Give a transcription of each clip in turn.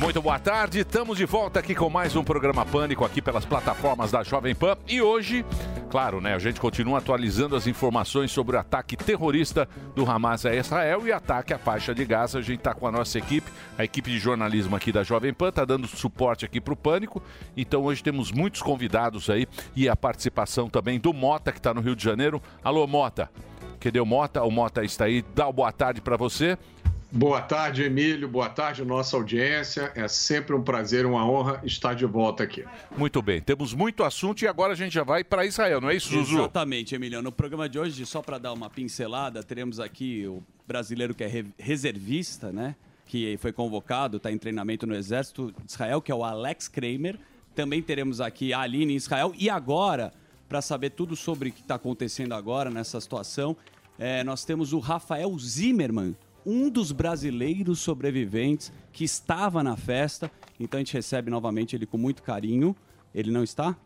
Muito boa tarde, estamos de volta aqui com mais um programa Pânico aqui pelas plataformas da Jovem Pan. E hoje, claro, né, a gente continua atualizando as informações sobre o ataque terrorista do Hamas a Israel e ataque à faixa de Gaza. A gente está com a nossa equipe, a equipe de jornalismo aqui da Jovem Pan, está dando suporte aqui para o Pânico. Então hoje temos muitos convidados aí e a participação também do Mota, que está no Rio de Janeiro. Alô, Mota. Cadê o Mota? O Mota está aí. Dá uma boa tarde para você. Boa tarde, Emílio. Boa tarde, nossa audiência. É sempre um prazer, uma honra estar de volta aqui. Muito bem, temos muito assunto e agora a gente já vai para Israel, não é isso, Zuzu? Exatamente, Emiliano. No programa de hoje, só para dar uma pincelada, teremos aqui o brasileiro que é re- reservista, né? Que foi convocado, está em treinamento no Exército de Israel, que é o Alex Kramer. Também teremos aqui a Aline em Israel. E agora, para saber tudo sobre o que está acontecendo agora nessa situação, eh, nós temos o Rafael Zimmermann, um dos brasileiros sobreviventes que estava na festa. Então a gente recebe novamente ele com muito carinho. Ele não está?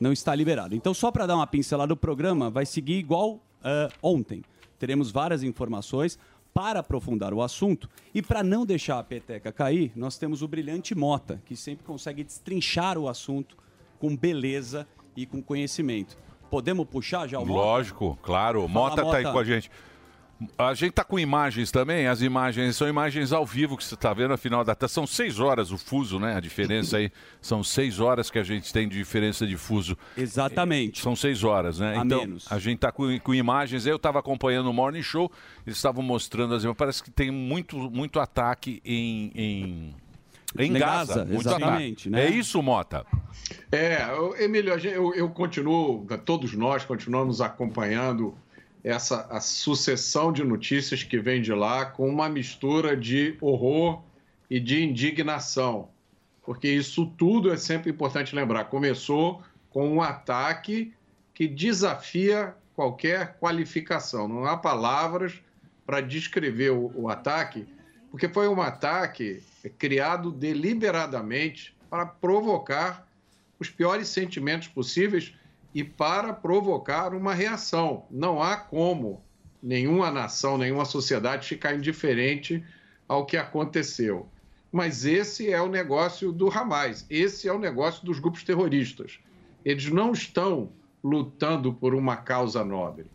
não está liberado. Então, só para dar uma pincelada, o programa vai seguir igual ah, ontem. Teremos várias informações para aprofundar o assunto e para não deixar a peteca cair, nós temos o brilhante Mota, que sempre consegue destrinchar o assunto com beleza e com conhecimento. Podemos puxar já o Mota? Lógico, claro. Fala, Mota tá aí Mota. com a gente. A gente tá com imagens também, as imagens são imagens ao vivo que você está vendo, afinal da tarde. São seis horas o fuso, né? A diferença aí. São seis horas que a gente tem de diferença de fuso. Exatamente. São seis horas, né? A então, menos. a gente tá com, com imagens. Eu estava acompanhando o Morning Show, eles estavam mostrando as imagens. Parece que tem muito, muito ataque em. em... Em Gaza, Gaza, muito exatamente, ataque. né? É isso, Mota? É, Emílio, eu, eu continuo, todos nós continuamos acompanhando essa a sucessão de notícias que vem de lá com uma mistura de horror e de indignação. Porque isso tudo é sempre importante lembrar. Começou com um ataque que desafia qualquer qualificação. Não há palavras para descrever o, o ataque, porque foi um ataque criado deliberadamente para provocar os piores sentimentos possíveis e para provocar uma reação. Não há como nenhuma nação, nenhuma sociedade ficar indiferente ao que aconteceu. Mas esse é o negócio do Hamas, esse é o negócio dos grupos terroristas. Eles não estão lutando por uma causa nobre.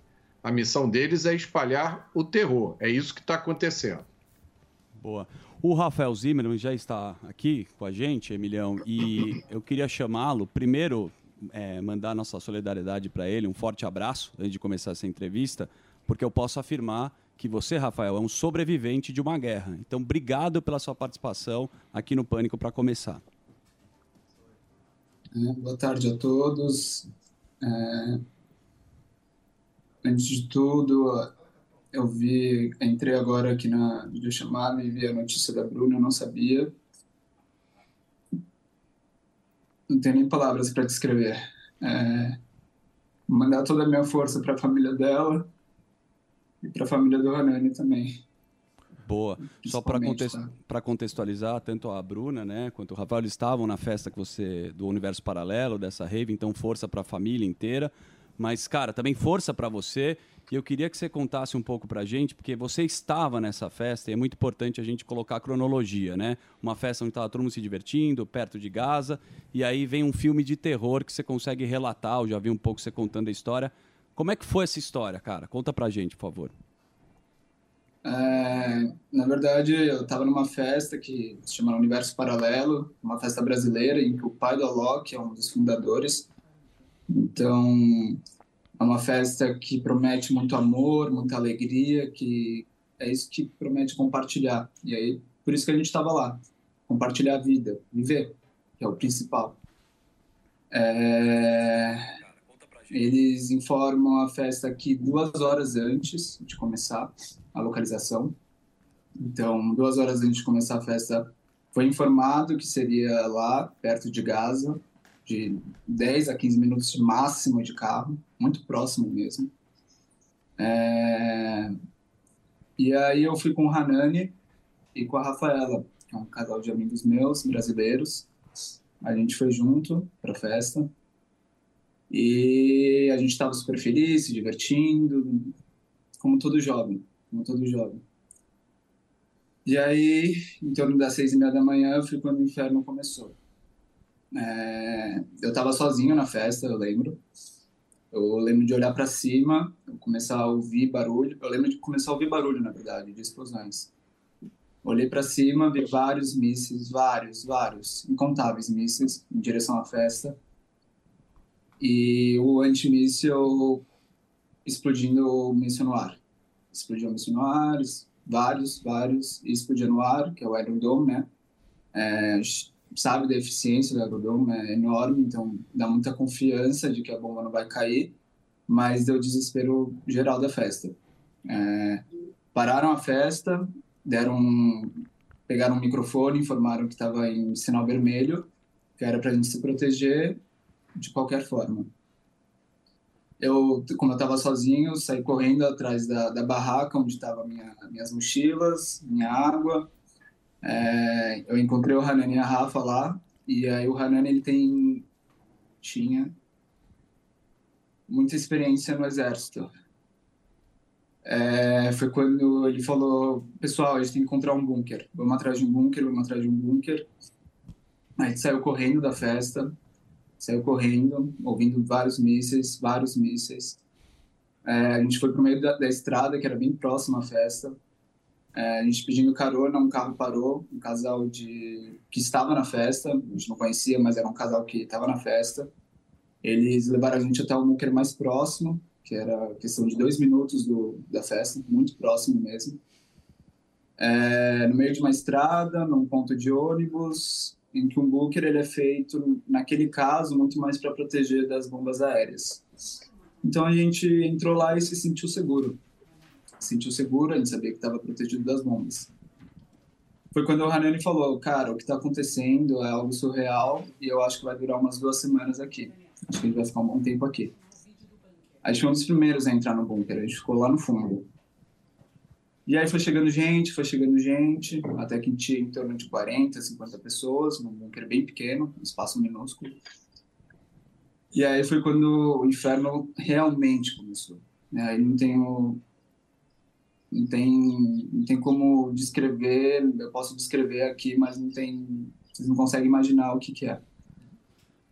A missão deles é espalhar o terror. É isso que está acontecendo. Boa. O Rafael Zimmermann já está aqui com a gente, Emilhão, e eu queria chamá-lo, primeiro, é, mandar nossa solidariedade para ele, um forte abraço antes de começar essa entrevista, porque eu posso afirmar que você, Rafael, é um sobrevivente de uma guerra. Então, obrigado pela sua participação aqui no Pânico para começar. É, boa tarde a todos. É, antes de tudo, eu vi, entrei agora aqui na videochamada e vi a notícia da Bruna, eu não sabia. Não tenho nem palavras para descrever. É, mandar toda a minha força para a família dela e para a família do Hanani também. Boa. Só para Principalmente, tá? contextualizar, tanto a Bruna né, quanto o Rafael estavam na festa que você do Universo Paralelo, dessa rave, então força para a família inteira. Mas, cara, também força para você. E eu queria que você contasse um pouco pra gente, porque você estava nessa festa e é muito importante a gente colocar a cronologia, né? Uma festa onde estava todo mundo se divertindo, perto de Gaza, e aí vem um filme de terror que você consegue relatar, eu já vi um pouco você contando a história. Como é que foi essa história, cara? Conta pra gente, por favor. É, na verdade, eu estava numa festa que se chama Universo Paralelo, uma festa brasileira em que o pai do Alok é um dos fundadores. Então, é uma festa que promete muito amor, muita alegria, que é isso que promete compartilhar. E aí, por isso que a gente estava lá, compartilhar a vida, viver, que é o principal. É... Eles informam a festa aqui duas horas antes de começar a localização. Então, duas horas antes de começar a festa, foi informado que seria lá, perto de Gaza, de 10 a 15 minutos máximo de carro, muito próximo mesmo. É... E aí eu fui com o Hanani e com a Rafaela, que é um casal de amigos meus, brasileiros. A gente foi junto para a festa. E a gente estava super feliz, se divertindo, como todo jovem como todo jovem. E aí, em torno das seis e meia da manhã, foi quando o inferno começou. É, eu estava sozinho na festa, eu lembro. Eu lembro de olhar para cima, começar a ouvir barulho. Eu lembro de começar a ouvir barulho, na verdade, de explosões. Olhei para cima, vi vários mísseis, vários, vários, incontáveis mísseis em direção à festa. E o antimíssil explodindo o míssil no ar explodiu missionários, vários, vários, e explodia no ar, que é o Iron Dome, né? É, sabe da eficiência do Iron Dome, é enorme, então dá muita confiança de que a bomba não vai cair, mas deu desespero geral da festa. É, pararam a festa, deram, pegaram um microfone, informaram que estava em sinal vermelho, que era para a gente se proteger de qualquer forma eu, como eu estava sozinho, saí correndo atrás da, da barraca onde estavam minha, minhas mochilas, minha água. É, eu encontrei o Hanani e a Rafa lá, e aí o Hanani ele tem tinha muita experiência no exército. É, foi quando ele falou, pessoal, a gente tem que encontrar um bunker. Vamos atrás de um bunker, vamos atrás de um bunker. A gente saiu correndo da festa, saiu correndo, ouvindo vários mísseis, vários mísseis. É, a gente foi para o meio da, da, estrada, que era bem próximo à festa. É, a gente pedindo carona, um carro parou, um casal de que estava na festa, a gente não conhecia, mas era um casal que estava na festa. Eles levaram a gente até o bunker mais próximo, que era questão de dois minutos do, da festa, muito próximo mesmo. É, no meio de uma estrada, num ponto de ônibus, em que um bunker ele é feito, naquele caso, muito mais para proteger das bombas aéreas. Então a gente entrou lá e se sentiu seguro. Se sentiu seguro, gente sabia que estava protegido das bombas. Foi quando o Hanani falou, cara, o que está acontecendo é algo surreal e eu acho que vai durar umas duas semanas aqui. Acho que a gente vai ficar um bom tempo aqui. A gente foi um dos primeiros a entrar no bunker, a gente ficou lá no fundo. E aí foi chegando gente, foi chegando gente, até que tinha em torno de 40, 50 pessoas, num bunker bem pequeno, um espaço minúsculo. E aí foi quando o inferno realmente começou. Né? Aí não tenho não tem não tem como descrever, eu posso descrever aqui, mas não tem vocês não conseguem imaginar o que que é.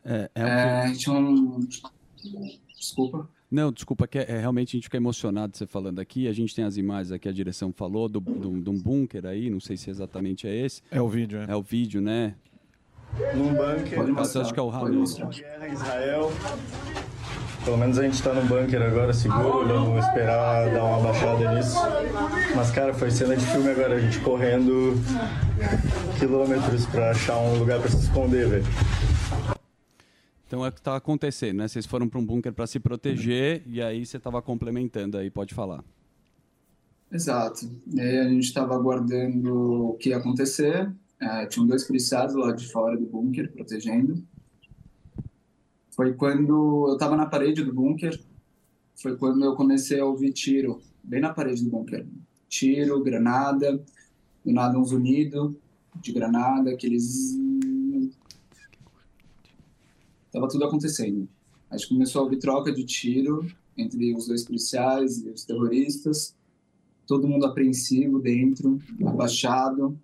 É, é, é tinha um desculpa. Não, desculpa, que é, é, realmente a gente fica emocionado você falando aqui. A gente tem as imagens aqui, a direção falou, de um bunker aí, não sei se exatamente é esse. É o vídeo, é. É o vídeo, né? Num bunker. Pode mostrar, acho que é o Raul. Guerra Israel. Pelo menos a gente está no bunker agora, seguro, vamos esperar dar uma baixada nisso. Mas, cara, foi cena de filme agora, a gente correndo quilômetros para achar um lugar para se esconder, velho. Então é o que está acontecendo, né? Vocês foram para um bunker para se proteger e aí você estava complementando aí, pode falar. Exato. E aí a gente estava aguardando o que ia acontecer. É, tinham dois policiais lá de fora do bunker protegendo. Foi quando eu estava na parede do bunker, foi quando eu comecei a ouvir tiro, bem na parede do bunker. Tiro, granada, do nada um zunido de granada, aqueles Tava tudo acontecendo. A gente começou a ouvir troca de tiro entre os dois policiais e os terroristas. Todo mundo apreensivo dentro, abaixado.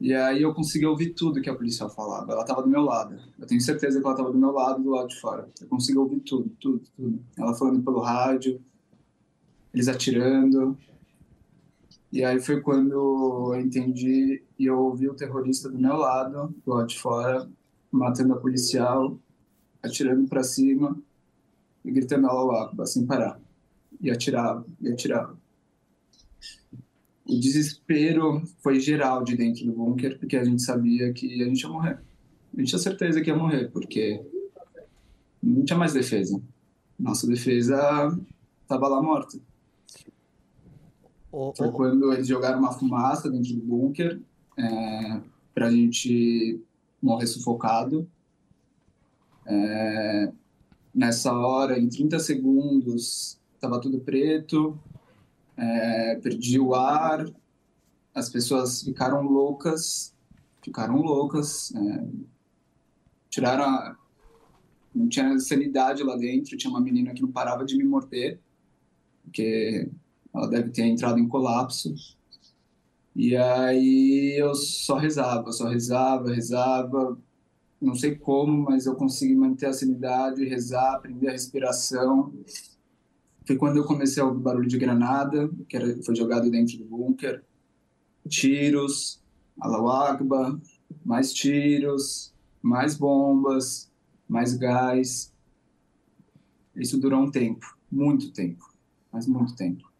E aí eu consegui ouvir tudo que a policial falava. Ela estava do meu lado. Eu tenho certeza que ela estava do meu lado, do lado de fora. Eu consegui ouvir tudo, tudo, tudo. Ela falando pelo rádio. eles atirando. E aí foi quando eu entendi e eu ouvi o terrorista do meu lado, do lado de fora, matando a policial, atirando para cima e gritando Allahu Akbar, sem parar. E atirava, e atirava. O desespero foi geral de dentro do bunker, porque a gente sabia que a gente ia morrer. A gente tinha certeza que ia morrer, porque não tinha mais defesa. Nossa defesa estava lá morta. Ô, Foi ô, quando eles jogaram uma fumaça dentro do bunker é, para a gente morrer sufocado. É, nessa hora, em 30 segundos, estava tudo preto, é, perdi o ar, as pessoas ficaram loucas, ficaram loucas, é, tiraram a, não tinha sanidade lá dentro, tinha uma menina que não parava de me morder, porque ela deve ter entrado em colapso. E aí eu só rezava, só rezava, rezava, não sei como, mas eu consegui manter a sanidade, rezar, aprender a respiração. Foi quando eu comecei a ouvir barulho de granada, que era, foi jogado dentro do bunker, tiros, Allahu Akbar, mais tiros, mais bombas, mais gás. Isso durou um tempo, muito tempo, mas muito tempo.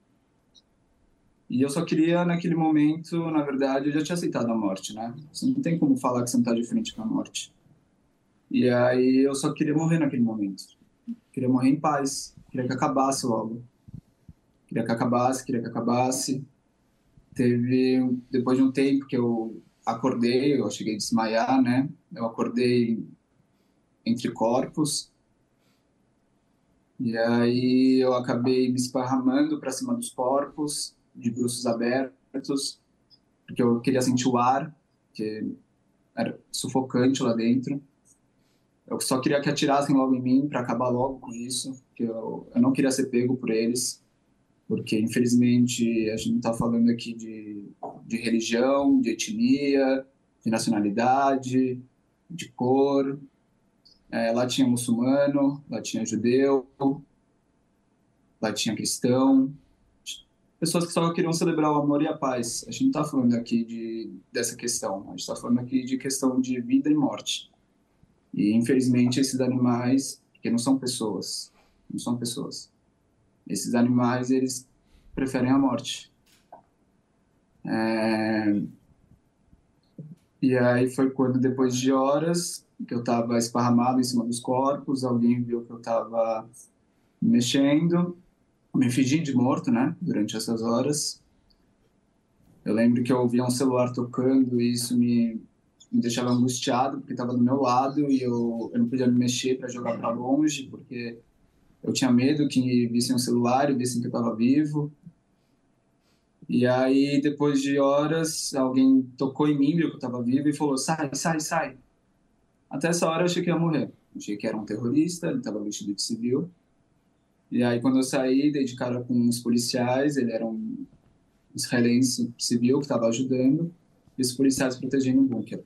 E eu só queria, naquele momento, na verdade, eu já tinha aceitado a morte, né? Você não tem como falar que você não tá de frente com a morte. E aí eu só queria morrer naquele momento. Queria morrer em paz. Queria que acabasse logo. Queria que acabasse, queria que acabasse. Teve, depois de um tempo que eu acordei, eu cheguei a desmaiar, né? Eu acordei entre corpos. E aí eu acabei me esparramando para cima dos corpos, de bruços abertos, porque eu queria sentir o ar, que era sufocante lá dentro. Eu só queria que atirassem logo em mim para acabar logo com isso, eu, eu não queria ser pego por eles, porque infelizmente a gente está falando aqui de, de religião, de etnia, de nacionalidade, de cor. É, lá tinha muçulmano, lá tinha judeu, lá tinha cristão, pessoas que só queriam celebrar o amor e a paz. A gente não está falando aqui de, dessa questão, a gente está falando aqui de questão de vida e morte. E infelizmente esses animais, porque não são pessoas, não são pessoas. Esses animais eles preferem a morte. É... E aí foi quando depois de horas que eu estava esparramado em cima dos corpos, alguém viu que eu estava mexendo, me fingi de morto, né, durante essas horas. Eu lembro que eu ouvia um celular tocando e isso me, me deixava angustiado, porque estava do meu lado e eu, eu não podia me mexer para jogar para longe, porque eu tinha medo que vissem um celular e vissem que eu estava vivo. E aí, depois de horas, alguém tocou em mim, viu que eu estava vivo e falou: sai, sai, sai. Até essa hora eu achei que ia morrer. Achei que era um terrorista, ele estava vestido de civil. E aí, quando eu saí, dei de cara com uns policiais, ele era um israelense civil que estava ajudando, e os policiais protegendo o bunker.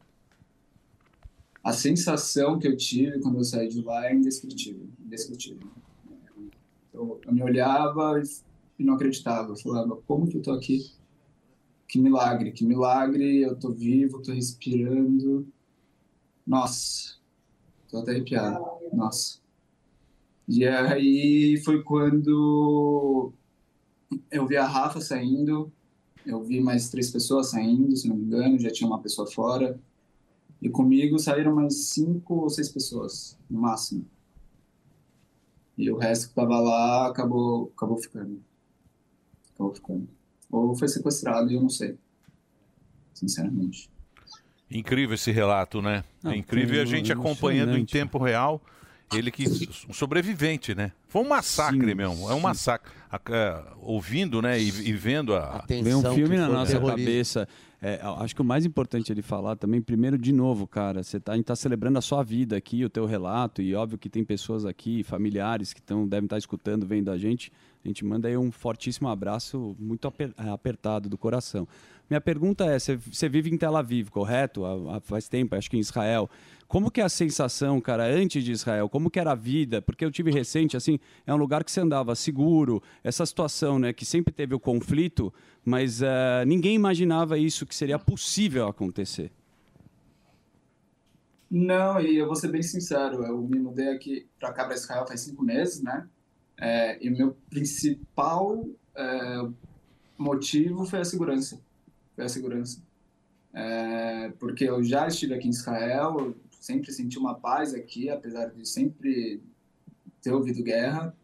A sensação que eu tive quando eu saí de lá é indescritível. indescritível. Eu, eu me olhava e não acreditava. Eu falava, como que eu tô aqui? Que milagre, que milagre, eu tô vivo, tô respirando. Nossa, tô até arrepiado. Nossa. E aí foi quando eu vi a Rafa saindo, eu vi mais três pessoas saindo, se não me engano, já tinha uma pessoa fora. E comigo saíram mais cinco ou seis pessoas, no máximo. E o resto que tava lá acabou, acabou ficando. Acabou ficando. Ou foi sequestrado, eu não sei. Sinceramente. Incrível esse relato, né? Não, é incrível e a gente acompanhando em tempo real. Ele que um sobrevivente, né? Foi um massacre Sim, mesmo. É um sim. massacre. A- é, ouvindo, né? E, e vendo a. Vem um filme na nossa terrorismo. cabeça. É, acho que o mais importante ele falar também, primeiro, de novo, cara, você tá, a gente tá celebrando a sua vida aqui, o teu relato, e óbvio que tem pessoas aqui, familiares que tão, devem estar escutando, vendo a gente. A gente manda aí um fortíssimo abraço, muito eh, apertado do coração. Minha pergunta é: você- vive em Tel Aviv, correto? Há, há- faz tempo, acho que em Israel. Como que é a sensação, cara, antes de Israel? Como que era a vida? Porque eu tive recente, assim, é um lugar que você andava seguro. Essa situação, né, que sempre teve o conflito, mas eh, ninguém imaginava isso que seria possível acontecer. Não, e eu vou ser bem sincero, eu me mudei aqui para cá, para Israel, faz cinco meses, né? É, e o meu principal é, motivo foi a segurança. Foi a segurança. É, porque eu já estive aqui em Israel, sempre senti uma paz aqui, apesar de sempre ter ouvido guerra,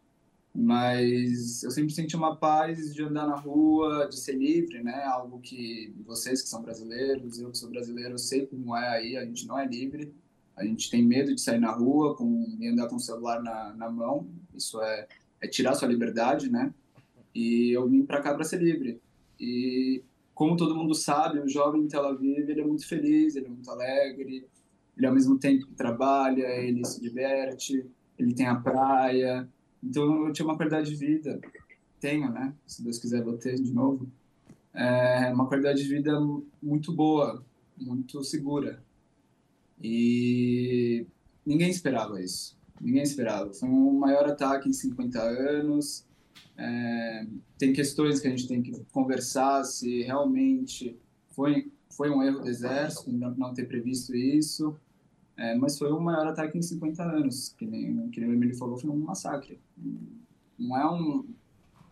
mas eu sempre senti uma paz de andar na rua, de ser livre, né? Algo que vocês que são brasileiros, eu que sou brasileiro, eu sei como é aí, a gente não é livre, a gente tem medo de sair na rua com, e andar com o celular na, na mão, isso é, é tirar sua liberdade, né? E eu vim para cá para ser livre. E como todo mundo sabe, o jovem em Tel Aviv, ele é muito feliz, ele é muito alegre, ele ao mesmo tempo trabalha, ele se diverte, ele tem a praia, então eu tinha uma qualidade de vida, tenho, né? Se Deus quiser vou ter de novo. É uma qualidade de vida muito boa, muito segura. E ninguém esperava isso. Ninguém esperava. Foi o maior ataque em 50 anos. É, tem questões que a gente tem que conversar se realmente foi foi um erro do exército não, não ter previsto isso. É, mas foi o maior ataque em 50 anos, que nem, que nem o Emílio falou, foi um massacre. Não é um,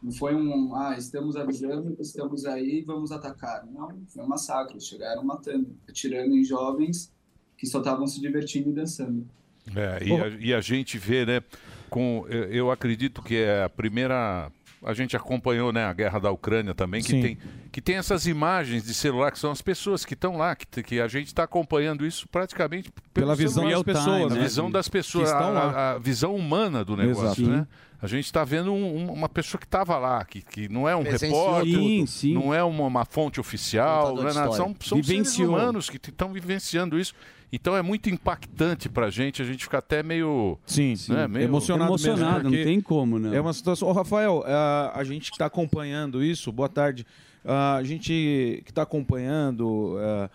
não foi um, ah, estamos avisando, estamos aí, vamos atacar. Não, foi um massacre. Chegaram matando, atirando em jovens que só estavam se divertindo e dançando. É, e, a, e a gente vê, né? Com, eu, acredito que é a primeira. A gente acompanhou né, a guerra da Ucrânia também, que Sim. tem, que tem essas imagens de celular, que são as pessoas que estão lá, que, que a gente está acompanhando isso praticamente pelo Pela visão celular. das pessoas, A né? visão das pessoas, a, a- a visão humana do negócio, Exato. né? A gente está vendo um- um- uma pessoa que estava lá, que, que não é um Presenciou repórter. Sim, sim. não é uma, uma fonte oficial, não é nada, são, são seres humanos que estão vivenciando isso. Então é muito impactante para a gente, a gente fica até meio... Sim, né, meio- emocionado, mesmo, não tem como, né? É uma situação. Ô, Rafael, a, a gente que está acompanhando isso, boa tarde. A gente que está acompanhando, ah,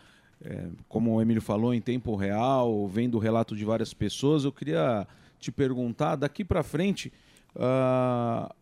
é, como o Emílio falou, em tempo real, vendo o relato de várias pessoas, eu queria te perguntar, daqui para frente,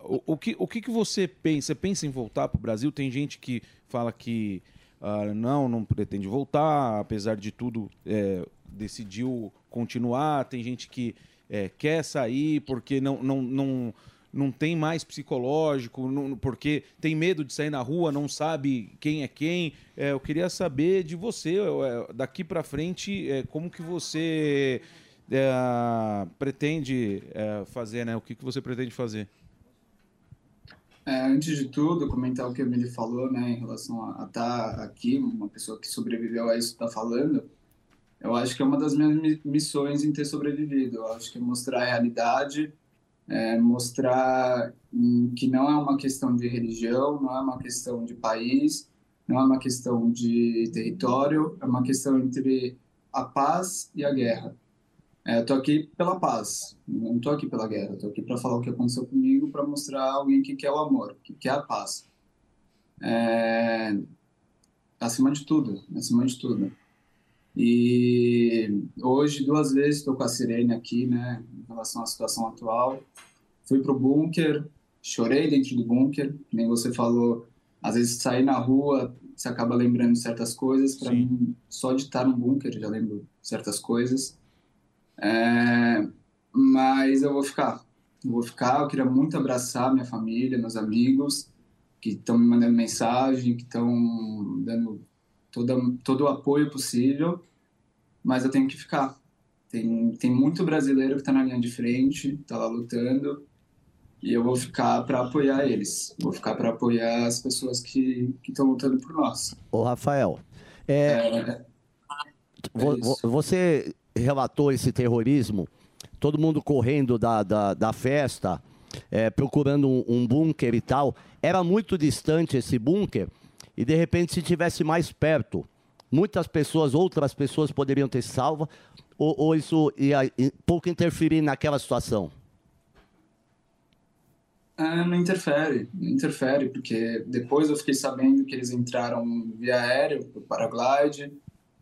o, o que, o que, que você pensa? Você pensa em voltar para o Brasil? Tem gente que fala que ah, não, não pretende voltar, apesar de tudo, é, decidiu continuar. Tem gente que é, quer sair porque não, não, não, não tem mais psicológico, não- porque tem medo de sair na rua, não sabe quem é quem. É, eu queria saber de você, é, daqui para frente, é, como que você é, pretende é, fazer, né? O que, que você pretende fazer? É, antes de tudo, comentar o que o Emily falou, né, em relação a estar aqui, uma pessoa que sobreviveu a isso está falando, eu acho que é uma das minhas mi- missões em ter sobrevivido. Eu acho que é mostrar a realidade, é, mostrar que não é uma questão de religião, não é uma questão de país, não é uma questão de território, é uma questão entre a paz e a guerra. É, eu tô aqui pela paz, não tô aqui pela guerra, eu tô aqui para falar o que aconteceu comigo, para mostrar a alguém que quer o amor, que quer a paz. É, acima de tudo, acima de tudo. E hoje, duas vezes, estou com a Sirene aqui, né, em relação à situação atual. Fui pro bunker, chorei dentro do bunker, nem você falou, às vezes sair na rua, você acaba lembrando certas coisas. Para mim, só de estar no bunker, já lembro certas coisas. É, mas eu vou ficar. Eu vou ficar. Eu queria muito abraçar minha família, meus amigos, que estão me mandando mensagem, que estão dando toda, todo o apoio possível. Mas eu tenho que ficar. Tem, tem muito brasileiro que está na linha de frente, está lá lutando. E eu vou ficar para apoiar eles. Vou ficar para apoiar as pessoas que estão lutando por nós. Ô, Rafael, é, vo- vo- você relatou esse terrorismo, todo mundo correndo da, da, da festa, é, procurando um, um bunker e tal. Era muito distante esse bunker e, de repente, se tivesse mais perto, muitas pessoas, outras pessoas poderiam ter salvo ou, ou isso ia pouco interferir naquela situação? Ah, não interfere, não interfere, porque depois eu fiquei sabendo que eles entraram via aéreo para paraglide,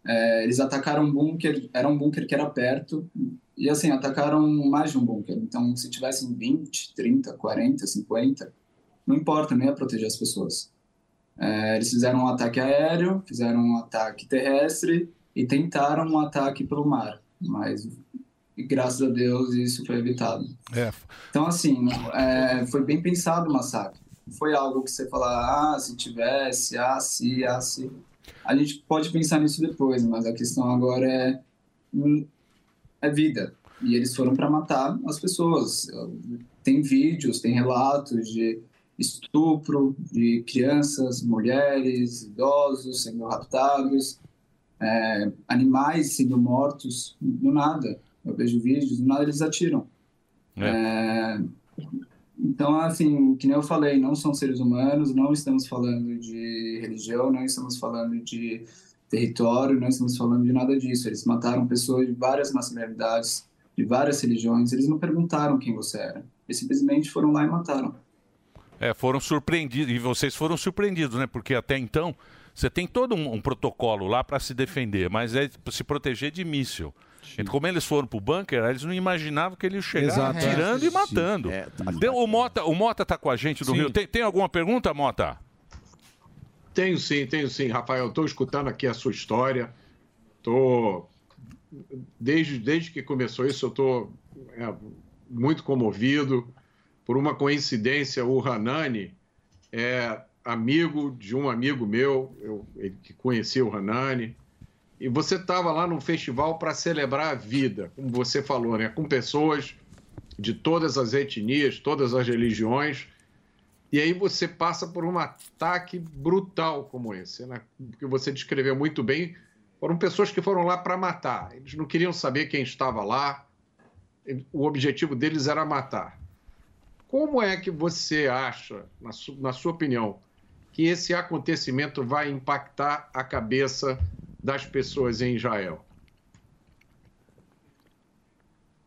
é, eles atacaram um bunker, era um bunker que era perto, e assim, atacaram mais de um bunker. Então, se tivessem 20, 30, 40, 50, não importa, nem ia proteger as pessoas. É, eles fizeram um ataque aéreo, fizeram um ataque terrestre e tentaram um ataque pelo mar, mas graças a Deus isso foi evitado. É. Então, assim, é, foi bem pensado o massacre. Foi algo que você fala, ah, se tivesse, ah, se, ah, se. A gente pode pensar nisso depois, mas a questão agora é hum, é vida. E eles foram para matar as pessoas. Tem vídeos, tem relatos de estupro de crianças, mulheres, idosos sendo raptados, é, animais sendo mortos, do nada. Eu vejo vídeos, do nada eles atiram. É. É, então, assim, que nem eu falei, não são seres humanos, não estamos falando de religião, não estamos falando de território, não estamos falando de nada disso. Eles mataram pessoas de várias nacionalidades, de várias religiões. Eles não perguntaram quem você era. Eles simplesmente foram lá e mataram. É, foram surpreendidos. E vocês foram surpreendidos, né? Porque até então você tem todo um, um protocolo lá para se defender, mas é se proteger de míssil. Então, como eles foram pro bunker, eles não imaginavam que ele ia chegar Exato. atirando É. e matando. É, tá- o, Mota, o Mota tá com a gente do Sim. Rio. Tem, tem alguma pergunta, Mota? Tenho sim, tenho sim, Rafael. Estou escutando aqui a sua história. Tô desde desde que começou isso, eu estou muito comovido. Por uma coincidência, o Hanani é amigo de um amigo meu, eu ele que conhecia o Hanani. E você estava lá num festival para celebrar a vida, como você falou, né? Com pessoas de todas as etnias, todas as religiões. E aí você passa por um ataque brutal como esse, né? Que você descreveu muito bem. Foram pessoas que foram lá para matar. Eles não queriam saber quem estava lá. O objetivo deles era matar. Como é que você acha, na, su na sua opinião, que esse acontecimento vai impactar a cabeça das pessoas em Israel?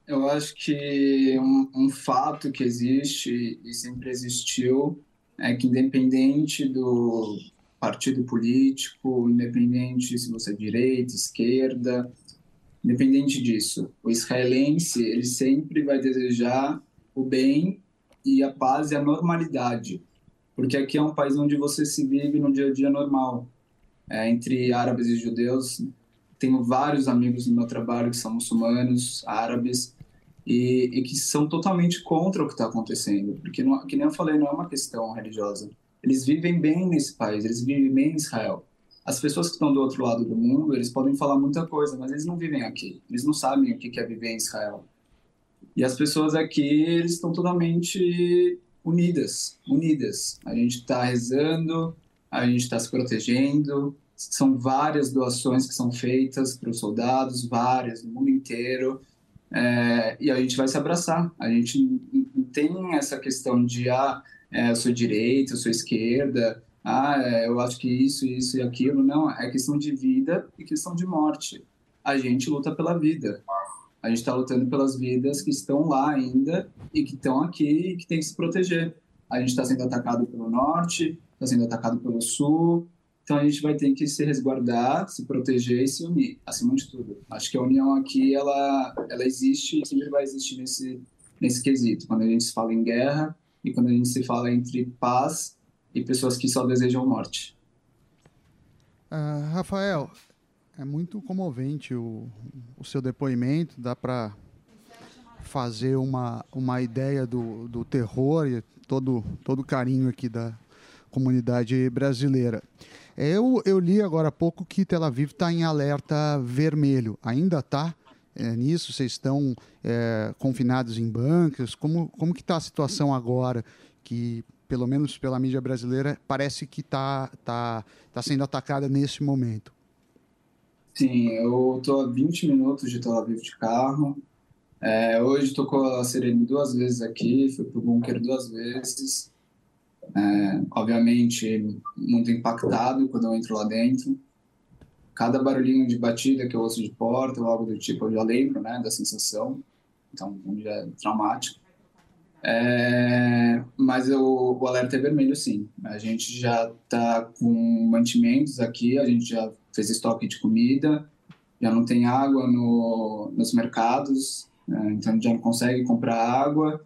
Eu acho que um, um fato que existe e sempre existiu é que, independente do partido político, independente se você é direita, esquerda, independente disso, o israelense ele sempre vai desejar o bem e a paz e a normalidade, porque aqui é um país onde você se vive no dia a dia normal, é, entre árabes e judeus. Tenho vários amigos no meu trabalho que são muçulmanos, árabes, e, e que são totalmente contra o que está acontecendo, porque, não, que nem eu falei, não é uma questão religiosa. Eles vivem bem nesse país, eles vivem bem em Israel. As pessoas que estão do outro lado do mundo, eles podem falar muita coisa, mas eles não vivem aqui. Eles não sabem o que é viver em Israel. E as pessoas aqui, eles estão totalmente unidas, unidas. A gente está rezando, a gente está se protegendo. São várias doações que são feitas para os soldados, várias, no mundo inteiro. É, e a gente vai se abraçar. A gente não tem essa questão de, ah, é, sou direita, sou esquerda, ah, é, eu acho que isso, isso e aquilo. Não, é questão de vida e questão de morte. A gente luta pela vida. A gente está lutando pelas vidas que estão lá ainda e que estão aqui e que tem que se proteger. A gente está sendo atacado pelo norte, está sendo atacado pelo sul, então a gente vai ter que se resguardar, se proteger e se unir, acima de tudo. Acho que a união aqui ela ela existe e sempre vai existir nesse nesse quesito. Quando a gente se fala em guerra e quando a gente se fala entre paz e pessoas que só desejam morte. Ah, Rafael, é muito comovente o, o seu depoimento, dá para fazer uma, uma ideia do, do terror e todo, todo o carinho aqui da comunidade brasileira. Eu, eu li agora há pouco que Tel Aviv está em alerta vermelho. Ainda está é, nisso? Vocês estão é, confinados em bancos? Como, como que está a situação agora? Que, pelo menos pela mídia brasileira, parece que está tá, tá sendo atacada nesse momento. Sim, eu estou a 20 minutos de Tel Aviv de carro. É, hoje tocou a Serene duas vezes aqui, fui para o bunker duas vezes. É, obviamente, muito impactado quando eu entro lá dentro. Cada barulhinho de batida que eu ouço de porta ou algo do tipo, eu já lembro né, da sensação. Então, já é traumático. É, mas o, o alerta é vermelho, sim. A gente já está com mantimentos aqui, a gente já fez estoque de comida, já não tem água no, nos mercados, é, então já não consegue comprar água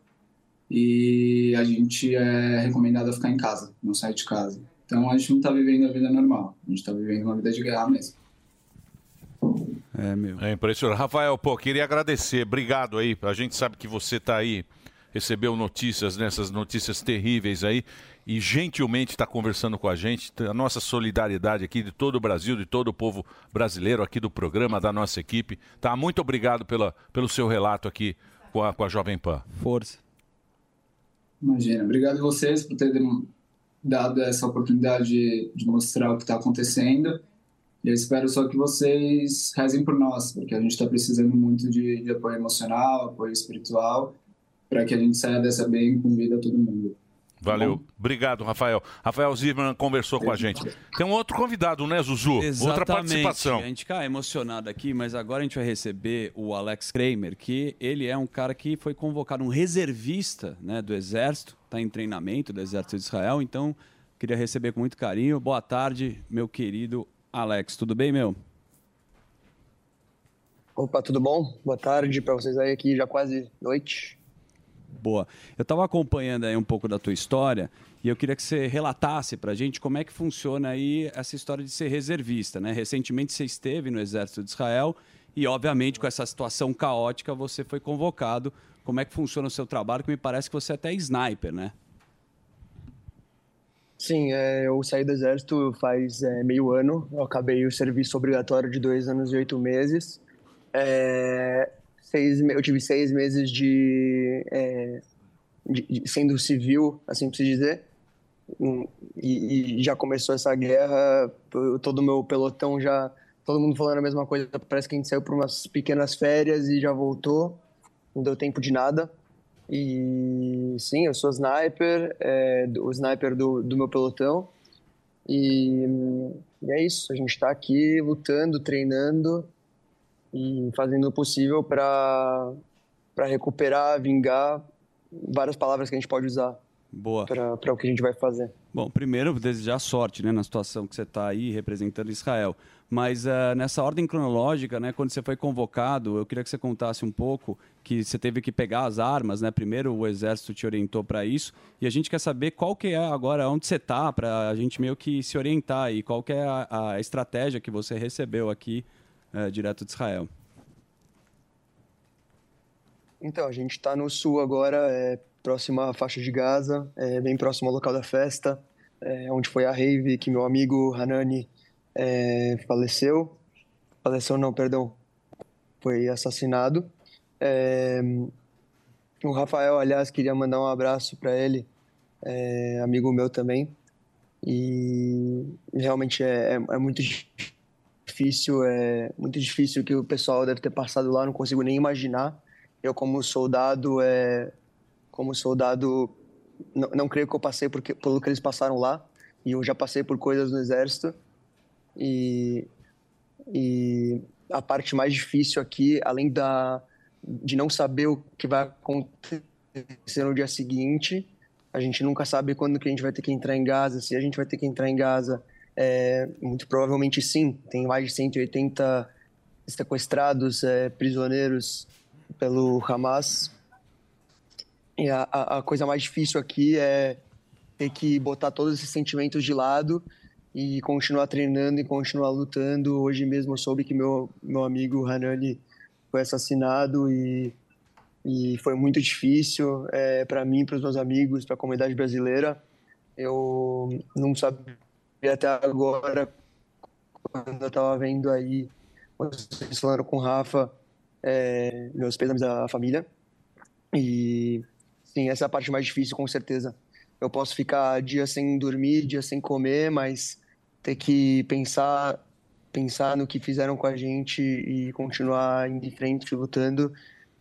e a gente é recomendado a ficar em casa, não sair de casa. Então a gente não está vivendo a vida normal, a gente está vivendo uma vida de guerra mesmo. É, meu. É impressionante. Rafael, pô, queria agradecer. Obrigado aí. A gente sabe que você está aí, recebeu notícias nessas notícias terríveis aí e gentilmente está conversando com a gente. A nossa solidariedade aqui de todo o Brasil, de todo o povo brasileiro aqui do programa, da nossa equipe. Tá? Muito obrigado pela, pelo seu relato aqui com a, com a Jovem Pan. Força. Imagina. Obrigado a vocês por terem dado essa oportunidade de mostrar o que está acontecendo. E eu espero só que vocês rezem por nós, porque a gente está precisando muito de, de, apoio emocional, apoio espiritual, para que a gente saia dessa bem com vida todo mundo. Valeu. Obrigado, Rafael. Rafael Zimmermann conversou com a gente. Tem um outro convidado, né, Zuzu? Exatamente. Outra participação. A gente fica emocionado aqui, mas agora a gente vai receber o Alex Kramer, que ele é um cara que foi convocado, um reservista né, do Exército, está em treinamento do Exército de Israel, então queria receber com muito carinho. Boa tarde, meu querido Alex. Tudo bem, meu? Opa, tudo bom? Boa tarde para vocês aí aqui, já quase noite. Boa. Eu estava acompanhando aí um pouco da tua história e eu queria que você relatasse para a gente como é que funciona aí essa história de ser reservista, né? Recentemente você esteve no Exército de Israel e, obviamente, com essa situação caótica, você foi convocado. Como é que funciona o seu trabalho? Que me parece que você é até sniper, né? Sim, é, eu saí do Exército faz é, meio ano. Eu acabei o serviço obrigatório de dois anos e oito meses. É, seis, eu tive seis meses de, é, de, de sendo civil, assim por se dizer, e, e, já começou essa guerra, todo o meu pelotão já, todo mundo falando a mesma coisa, parece que a gente saiu por umas pequenas férias e já voltou, não deu tempo de nada. E sim, eu sou sniper, é, o sniper do, do meu pelotão. E, e é isso, a gente está aqui lutando, treinando e fazendo o possível para recuperar, vingar várias palavras que a gente pode usar. Boa. Para o que a gente vai fazer. Bom, primeiro, desejar sorte né, na situação que você está aí representando Israel. Mas uh, nessa ordem cronológica, né, quando você foi convocado, eu queria que você contasse um pouco que você teve que pegar as armas, né? Primeiro o exército te orientou para isso e a gente quer saber qual que é agora onde você está para a gente meio que se orientar e qual que é a, a estratégia que você recebeu aqui é, direto de Israel. Então, a gente está no sul agora, é, próximo à faixa de Gaza, é, bem próximo ao local da festa, é, onde foi a rave que meu amigo Hanani é, faleceu. Faleceu não, perdão, foi assassinado. É, o Rafael, aliás, queria mandar um abraço para ele, é, amigo meu também. E realmente é, é, é muito difícil, é muito difícil que o pessoal deve ter passado lá, não consigo nem imaginar. Eu como soldado, é, como soldado, não, não creio que eu passei porque, pelo que eles passaram lá, e eu já passei por coisas no exército. E, e a parte mais difícil aqui, além da de não saber o que vai acontecer no dia seguinte, a gente nunca sabe quando que a gente vai ter que entrar em Gaza, se a gente vai ter que entrar em Gaza, é, muito provavelmente sim. Tem mais de 180 sequestrados, é, prisioneiros pelo Hamas. E a, a, coisa mais difícil aqui é ter que botar todos esses sentimentos de lado e continuar treinando e continuar lutando. Hoje mesmo eu soube que meu, meu amigo Hanani foi assassinado e, e foi muito difícil é, para mim, para os meus amigos, para a comunidade brasileira. Eu não sabia e até agora, quando eu estava vendo aí, vocês falando com o Rafa, é, meus pêsames da família. E sim, essa é a parte mais difícil, com certeza. Eu posso ficar dias sem dormir, dias sem comer, mas ter que pensar pensar no que fizeram com a gente e continuar indo em frente, lutando,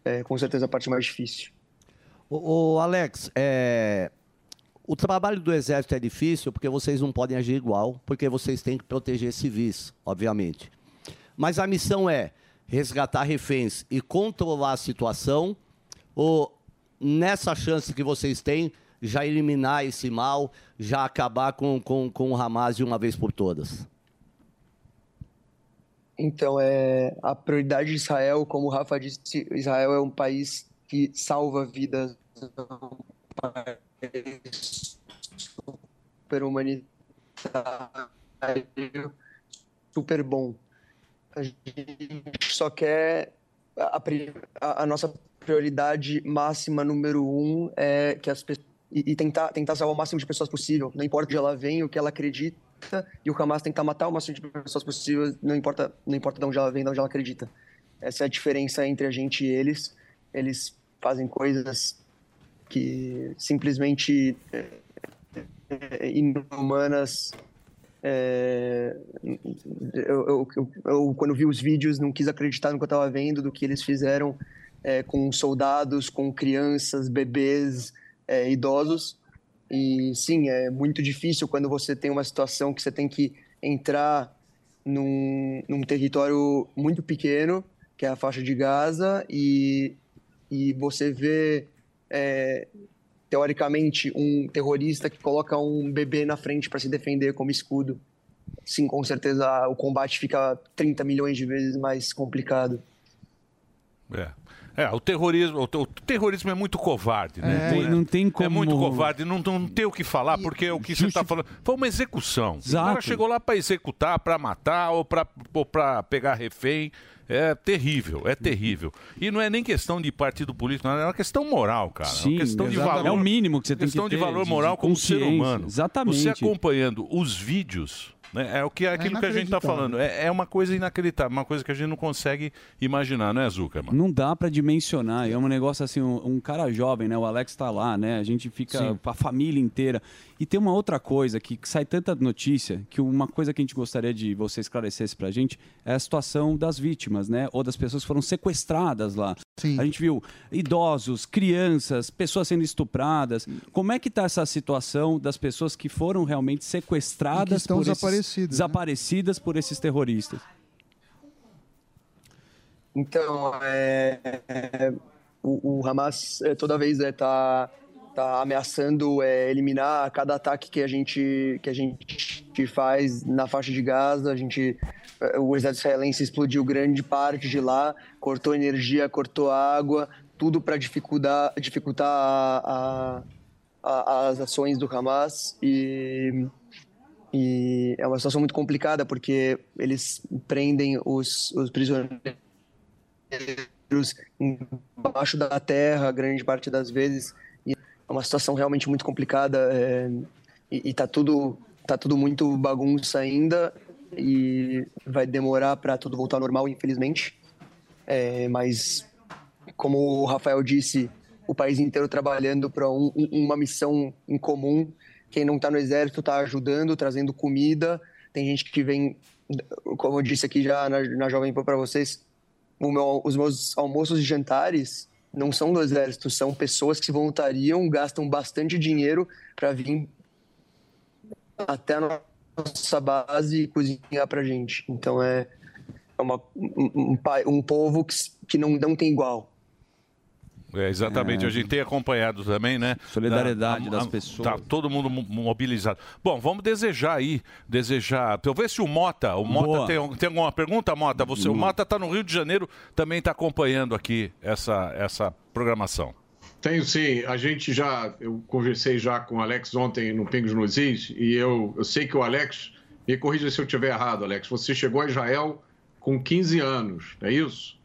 é com certeza a parte mais difícil. O Alex, é, o trabalho do Exército é difícil porque vocês não podem agir igual, porque vocês têm que proteger civis, obviamente. Mas a missão é resgatar reféns e controlar a situação, ou nessa chance que vocês têm, já eliminar esse mal, já acabar com, com, com o Hamas de uma vez por todas? Então, é, a prioridade de Israel, como o Rafa disse, Israel é um país que salva vidas, é um país super humanitário, super bom. A gente só quer a, a, a nossa prioridade máxima número um é que as pessoas e, e, tentar tentar salvar o máximo de pessoas possível. Não importa de onde ela vem, o que ela acredita, e o Hamas tentar matar o máximo de pessoas possível, não importa não importa de onde ela vem, de onde ela acredita. Essa é a diferença entre a gente e eles. Eles fazem coisas que simplesmente é, é, inumanas. É, eu, eu, eu, eu, quando vi os vídeos, não quis acreditar no que eu estava vendo, do que eles fizeram é, com soldados, com crianças, bebês, é, idosos. E sim, é muito difícil quando você tem uma situação que você tem que entrar num, num território muito pequeno, que é a faixa de Gaza, e, e você vê, é, teoricamente, um terrorista que coloca um bebê na frente para se defender como escudo. Sim, com certeza o combate fica 30 milhões de vezes mais complicado. É. É, o terrorismo, o, o terrorismo é muito covarde, né? É, tem, não tem como... É muito covarde, não, não tem o que falar, porque o que você está falando foi uma execução. Exato. O cara chegou lá para executar, para matar ou para pegar refém. É terrível, é terrível. E não é nem questão de partido político, não, é uma questão moral, cara. Sim, é uma questão exatamente. de valor. É o mínimo que você tem que ter. Questão de valor moral como ser humano. Exatamente. Você acompanhando os vídeos né? É o que é aquilo que a gente está falando. É, é, uma coisa inacreditável, uma coisa que a gente não consegue imaginar, não é, Zuckerman? Não dá para dimensionar. É um negócio assim, um, um, cara jovem, né? O Alex está lá, né? A gente fica Sim. a família inteira. E tem uma outra coisa que, que, sai tanta notícia que uma coisa que a gente gostaria de você esclarecesse para a gente é a situação das vítimas, né? Ou das pessoas que foram sequestradas lá. Sim. A gente viu idosos, crianças, pessoas sendo estupradas. Como é que está essa situação das pessoas que foram realmente sequestradas por esses desaparecidas, né? desaparecidas por esses terroristas. Então, é, é, o, o, Hamas é, toda vez está é, tá, ameaçando é, eliminar cada ataque que a gente que a gente faz na faixa de Gaza. A gente, é, o exército israelense explodiu grande parte de lá, cortou energia, cortou água, tudo para dificultar dificultar a, a, a, as ações do Hamas e e é uma situação muito complicada porque eles prendem os, os prisioneiros embaixo da terra, grande parte das vezes. É uma situação realmente muito complicada é, e, está tudo tá tudo muito bagunça ainda e vai demorar para tudo voltar ao normal, infelizmente. É, mas como o Rafael disse, o país inteiro trabalhando para um, uma missão em comum quem não está no exército está ajudando, trazendo comida. Tem gente que vem, como eu disse aqui já na, na Jovem Pan para vocês, meu, os meus almoços e jantares não são do exército, são pessoas que se voluntariam, gastam bastante dinheiro para vir até a nossa base e cozinhar para gente. Então é, é uma, um, um, um povo que, que não, não tem igual. É, exatamente, é. a gente tem acompanhado também, né? Solidariedade da, a, das pessoas. Tá todo mundo mobilizado. Bom, vamos desejar aí, desejar. Eu ver se o Mota, o Mota tem, tem alguma pergunta, Mota? Você, o Mota está no Rio de Janeiro, também está acompanhando aqui essa, essa programação. Tenho sim, a gente já, eu conversei já com o Alex ontem no Pingos nos Is, e eu, eu sei que o Alex, me corrija se eu estiver errado, Alex, você chegou a Israel com 15 anos, é isso?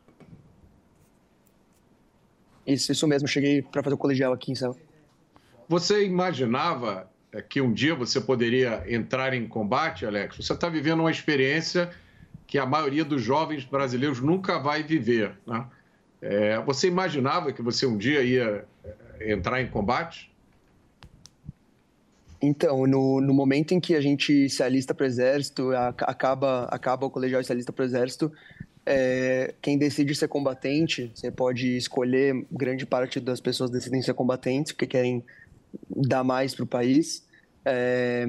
Isso, isso mesmo. Cheguei para fazer o colegial aqui em São. Você imaginava é, que um dia você poderia entrar em combate, Alex? Você está vivendo uma experiência que a maioria dos jovens brasileiros nunca vai viver. Né? É, você imaginava que você um dia ia é, entrar em combate? Então, no, no momento em que a gente se alista para o exército, acaba, acaba o colegial e se alista para o exército, é, quem decide ser combatente, você pode escolher, grande parte das pessoas decidem ser combatentes porque querem dar mais para o país. É,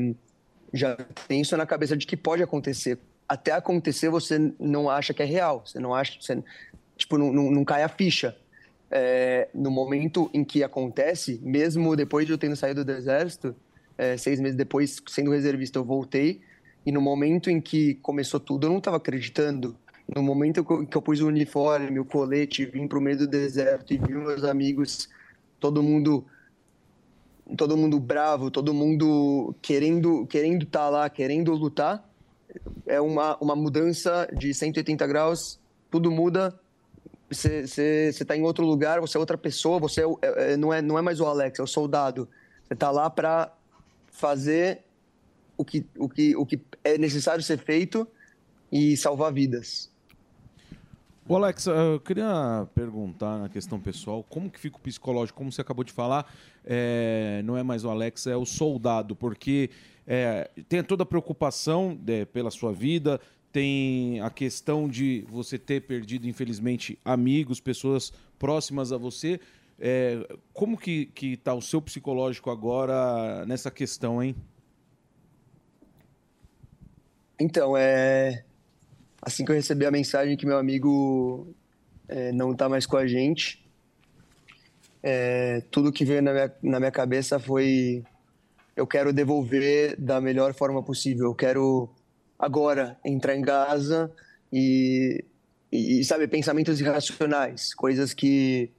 já tem isso na cabeça de que pode acontecer. Até acontecer, você não acha que é real, você não acha, tipo, não, não, não cai a ficha. é, no momento em que acontece, mesmo depois de eu tendo saído do exército, é, seis meses depois, sendo reservista, eu voltei. E no momento em que começou tudo, eu não estava acreditando. No momento que eu, pus o uniforme, o colete, vim para o meio do deserto e vi meus amigos, todo mundo todo mundo bravo, todo mundo querendo querendo estar tá lá, querendo lutar, é uma, uma mudança de 180 graus, tudo muda, você está em outro lugar, você é outra pessoa, você é, é, não, é, não é mais o Alex, é o soldado. Você está lá para fazer o que, o, que, o que é necessário ser feito e salvar vidas. O Alex, eu queria perguntar na questão pessoal, como que fica o psicológico? Como você acabou de falar, é, não é mais o Alex, é o soldado, porque é, tem toda a preocupação é, pela sua vida, tem a questão de você ter perdido, infelizmente, amigos, pessoas próximas a você. É, como que, que tá o seu psicológico agora nessa questão, hein? Então, é assim que eu recebi a mensagem que meu amigo é, não está mais com a gente, é, tudo que veio na minha, na minha cabeça foi: eu quero devolver da melhor forma possível. Eu quero agora entrar em Gaza e, e sabe, pensamentos irracionais, coisas que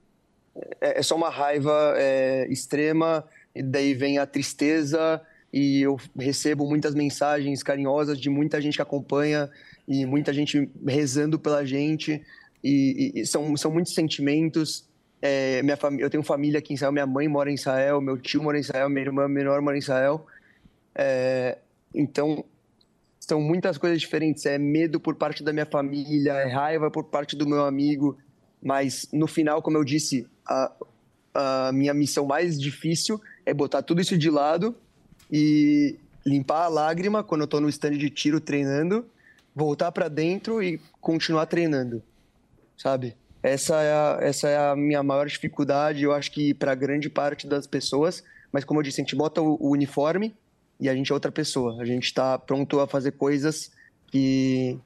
é, é só uma raiva é, extrema, e daí vem a tristeza. E eu recebo muitas mensagens carinhosas de muita gente que acompanha e muita gente rezando pela gente. E, e são, são muitos sentimentos. É, minha eu tenho família aqui em Israel, minha mãe mora em Israel, meu tio mora em Israel, minha irmã menor mora em Israel. É, então, são muitas coisas diferentes. É medo por parte da minha família, é raiva por parte do meu amigo. Mas, no final, como eu disse, a, a minha missão mais difícil é botar tudo isso de lado e limpar a lágrima quando eu estou no stand de tiro treinando voltar para dentro e continuar treinando, sabe? Essa é, a, essa é a minha maior dificuldade, eu acho que para grande parte das pessoas, mas como eu disse, a gente bota o, o uniforme e a gente é outra pessoa. A gente está pronto a fazer coisas que,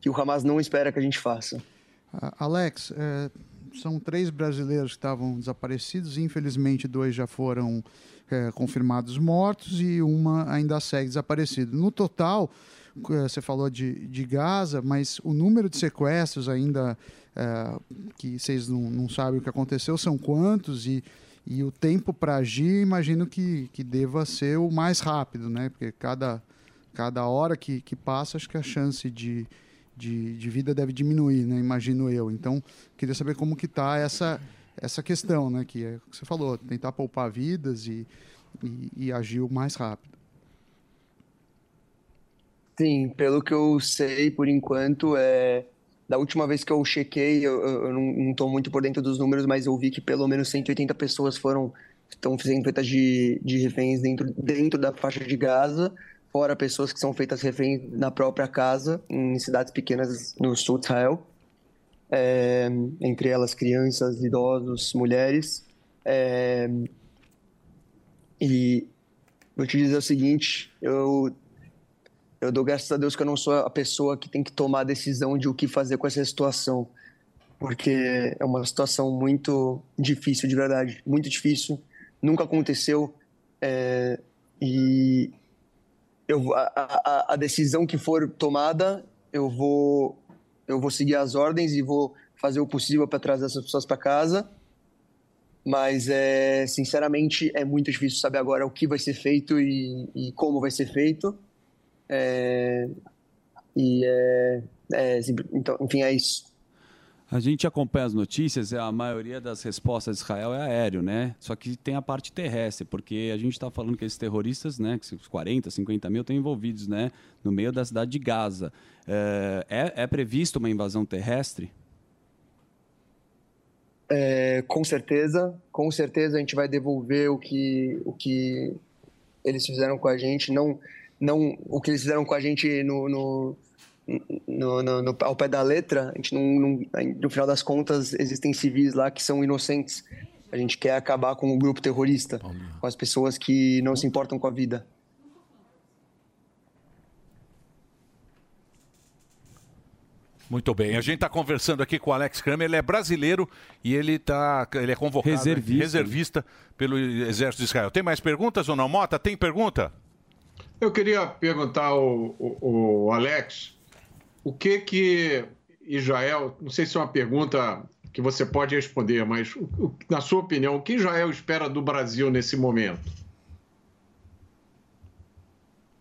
que o Hamas não espera que a gente faça. Alex, é, são três brasileiros que estavam desaparecidos, infelizmente dois já foram é, confirmados mortos e uma ainda segue desaparecida. No total, você falou de, de Gaza, mas o número de sequestros ainda é, que vocês não, não sabem o que aconteceu são quantos e, e o tempo para agir imagino que, que deva ser o mais rápido, né? Porque cada, cada hora que, que passa, acho que a chance de, de, de vida deve diminuir, né? Imagino eu. Então, queria saber como que está essa, essa questão, né? Que é o que você falou, tentar poupar vidas e, e, e agir o mais rápido. Sim, pelo que eu sei por enquanto, é... da última vez que eu chequei, eu, eu não estou muito por dentro dos números, mas eu vi que pelo menos 180 pessoas foram estão sendo feitas de, de reféns dentro, dentro da faixa de Gaza, fora pessoas que são feitas reféns na própria casa, em cidades pequenas no sul de Israel, é... entre elas crianças, idosos, mulheres. É... E vou te dizer o seguinte, eu eu dou graças a Deus que eu não sou a pessoa que tem que tomar a decisão de o que fazer com essa situação, porque é uma situação muito difícil, de verdade, muito difícil. Nunca aconteceu é, e eu, a, a, a, decisão que for tomada, eu vou, eu vou seguir as ordens e vou fazer o possível para trazer essas pessoas para casa. Mas, é, sinceramente, é muito difícil saber agora o que vai ser feito e, e como vai ser feito. É, e é, é, então, enfim, é isso. A gente acompanha as notícias, a maioria das respostas de Israel é aéreo, né? Só que tem a parte terrestre, porque a gente está falando que esses terroristas, né, que 40, 50 mil, estão envolvidos, né, no meio da cidade de Gaza. É, é, é previsto uma invasão terrestre? É, com certeza, com certeza a gente vai devolver o que, o que eles fizeram com a gente. Não, não o que eles fizeram com a gente no, no, no, no, no ao pé da letra, a gente não, não, no final das contas existem civis lá que são inocentes. A gente quer acabar com o grupo terrorista, com as pessoas que não se importam com a vida. Muito bem. A gente está conversando aqui com o Alex Kramer. Ele é brasileiro e ele, tá, ele é convocado Reservista. reservista pelo Exército de Israel. Tem mais perguntas ou não? Mota, tem pergunta? Eu queria perguntar ao, ao- ao Alex o que que Israel, não sei se é uma pergunta que você pode responder, mas na sua opinião, o que Israel espera do Brasil nesse momento?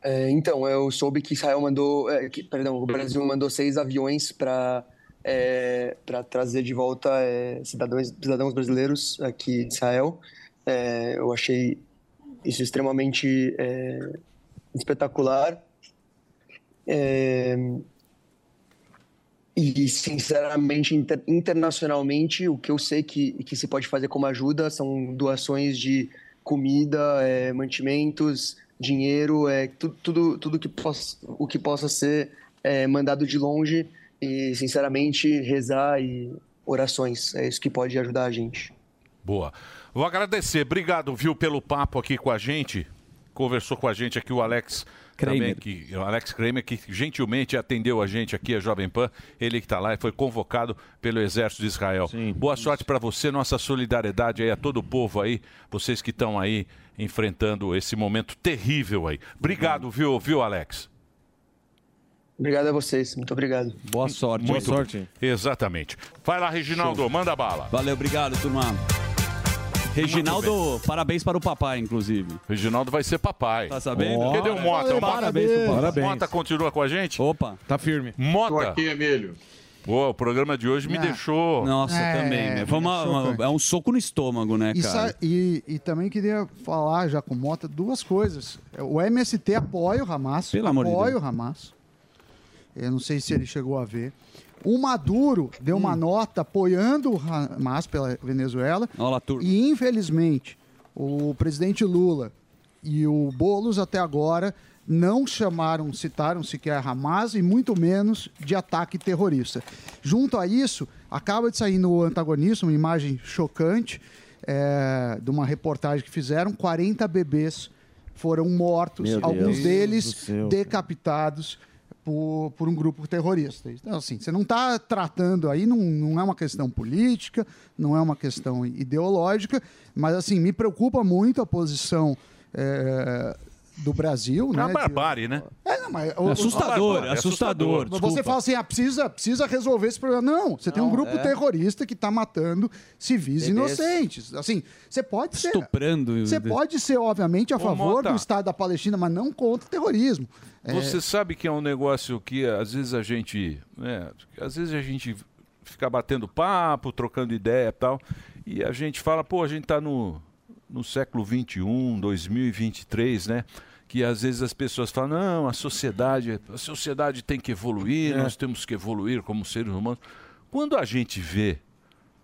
É, então, eu soube que Israel mandou, é, que, perdão, o Brasil mandou seis aviões para para trazer de volta é, cidadãos, cidadãos brasileiros aqui de Israel. É, eu achei isso extremamente é, espetacular. É, e, sinceramente, inter- internacionalmente, o que eu sei que, que se pode fazer como ajuda são doações de comida, é, mantimentos, dinheiro, é, tu- tudo, tudo que possa, o que possa ser é, mandado de longe e, sinceramente, rezar e orações. É isso que pode ajudar a gente. Boa. Vou agradecer. Obrigado, viu, pelo papo aqui com a gente. Conversou com a gente aqui o Alex Kramer. também, que, o Alex Kramer, que gentilmente atendeu a gente aqui, a Jovem Pan. Ele que está lá e foi convocado pelo Exército de Israel. Boa sorte para você, nossa solidariedade aí a todo o povo aí, vocês que estão aí enfrentando esse momento terrível aí. Obrigado, viu, viu, Alex? Obrigado a vocês. Muito obrigado. Boa sorte. Muito bem. Exatamente. Vai lá, Reginaldo, manda bala. Valeu, obrigado, turma. Reginaldo, parabéns para o papai, inclusive. Reginaldo vai ser papai. Tá sabendo? Ó. Cadê o Mota? Valeu, O Mota- Parabéns pro papai. Parabéns. Mota continua com a gente? Opa. Tá firme. Mota. Tô aqui, Emílio. Pô, o programa de hoje me Ah. deixou. Nossa, É, também. né? Foi uma- uma- é um soco no estômago, né, E, cara? e- e também queria falar já com o Mota duas coisas. O MST apoia o Hamas. Pelo amor de apoia Deus. o Hamas. Eu não sei se ele chegou a ver. O Maduro deu Hum. uma nota apoiando o Hamas pela Venezuela. Olha lá, turma. E infelizmente, o presidente Lula e o Boulos até agora não chamaram, citaram sequer Hamas e muito menos de ataque terrorista. Junto a isso, acaba de sair no antagonista uma imagem chocante é, de uma reportagem que fizeram: 40 bebês foram mortos, Meu alguns Deus deles decapitados por, por um grupo terrorista. Então, assim, você não está tratando aí, não, não é uma questão política, não é uma questão ideológica, mas, assim, me preocupa muito a posição é, do Brasil. É uma né, de- barbárie, né? é, não, mas, É assustador, é assustador. Você desculpa. fala assim, ah, precisa, precisa resolver esse problema. Não, você tem um Não, grupo é. terrorista que está matando civis Bebês. inocentes. Assim, você pode ser. Estuprando. Você pode ser, obviamente, a Ô, favor Mota. do Estado da Palestina, mas não contra o terrorismo. É, Você sabe que é um negócio que às vezes a gente. né, às vezes a gente fica batendo papo, trocando ideia e tal. E a gente fala, pô, a gente está no, no século XXI, 2023, né? Que às vezes as pessoas falam, não, a sociedade, a sociedade tem que evoluir, nós temos que evoluir como seres humanos. Quando a gente vê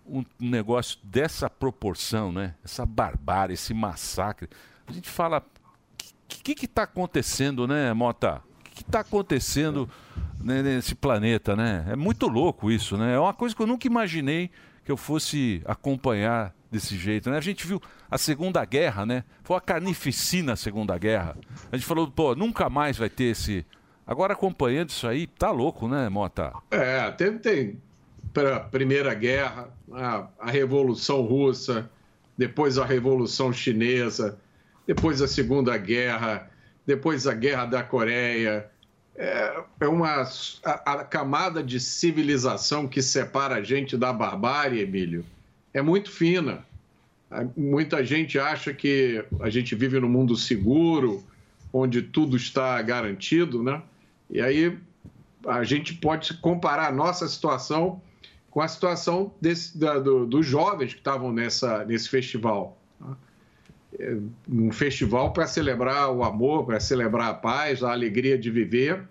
um um negócio dessa proporção, né? Essa barbárie, esse massacre, a gente fala, o que está acontecendo, né, Mota? O que está acontecendo né, nesse planeta, né? É muito louco isso, né? É uma coisa que eu nunca imaginei que eu fosse acompanhar desse jeito, né? A gente viu a Segunda Guerra, né? Foi uma carnificina a Segunda Guerra. A gente falou, pô, nunca mais vai ter esse... Agora acompanhando isso aí, tá louco, né, Mota? É, teve, tem para Primeira Guerra, a, a Revolução Russa, depois a Revolução Chinesa, depois a Segunda Guerra, depois a Guerra da Coreia. É, é uma a, a camada de civilização que separa a gente da barbárie, Emílio, é muito fina. A- Muita gente acha que a gente vive num mundo seguro, onde tudo está garantido, né? E aí a gente pode comparar a nossa situação com a situação desse- da- do- dos jovens que estavam nessa, nesse festival. tá? É Um festival para celebrar o amor, para celebrar a paz, a alegria de viver.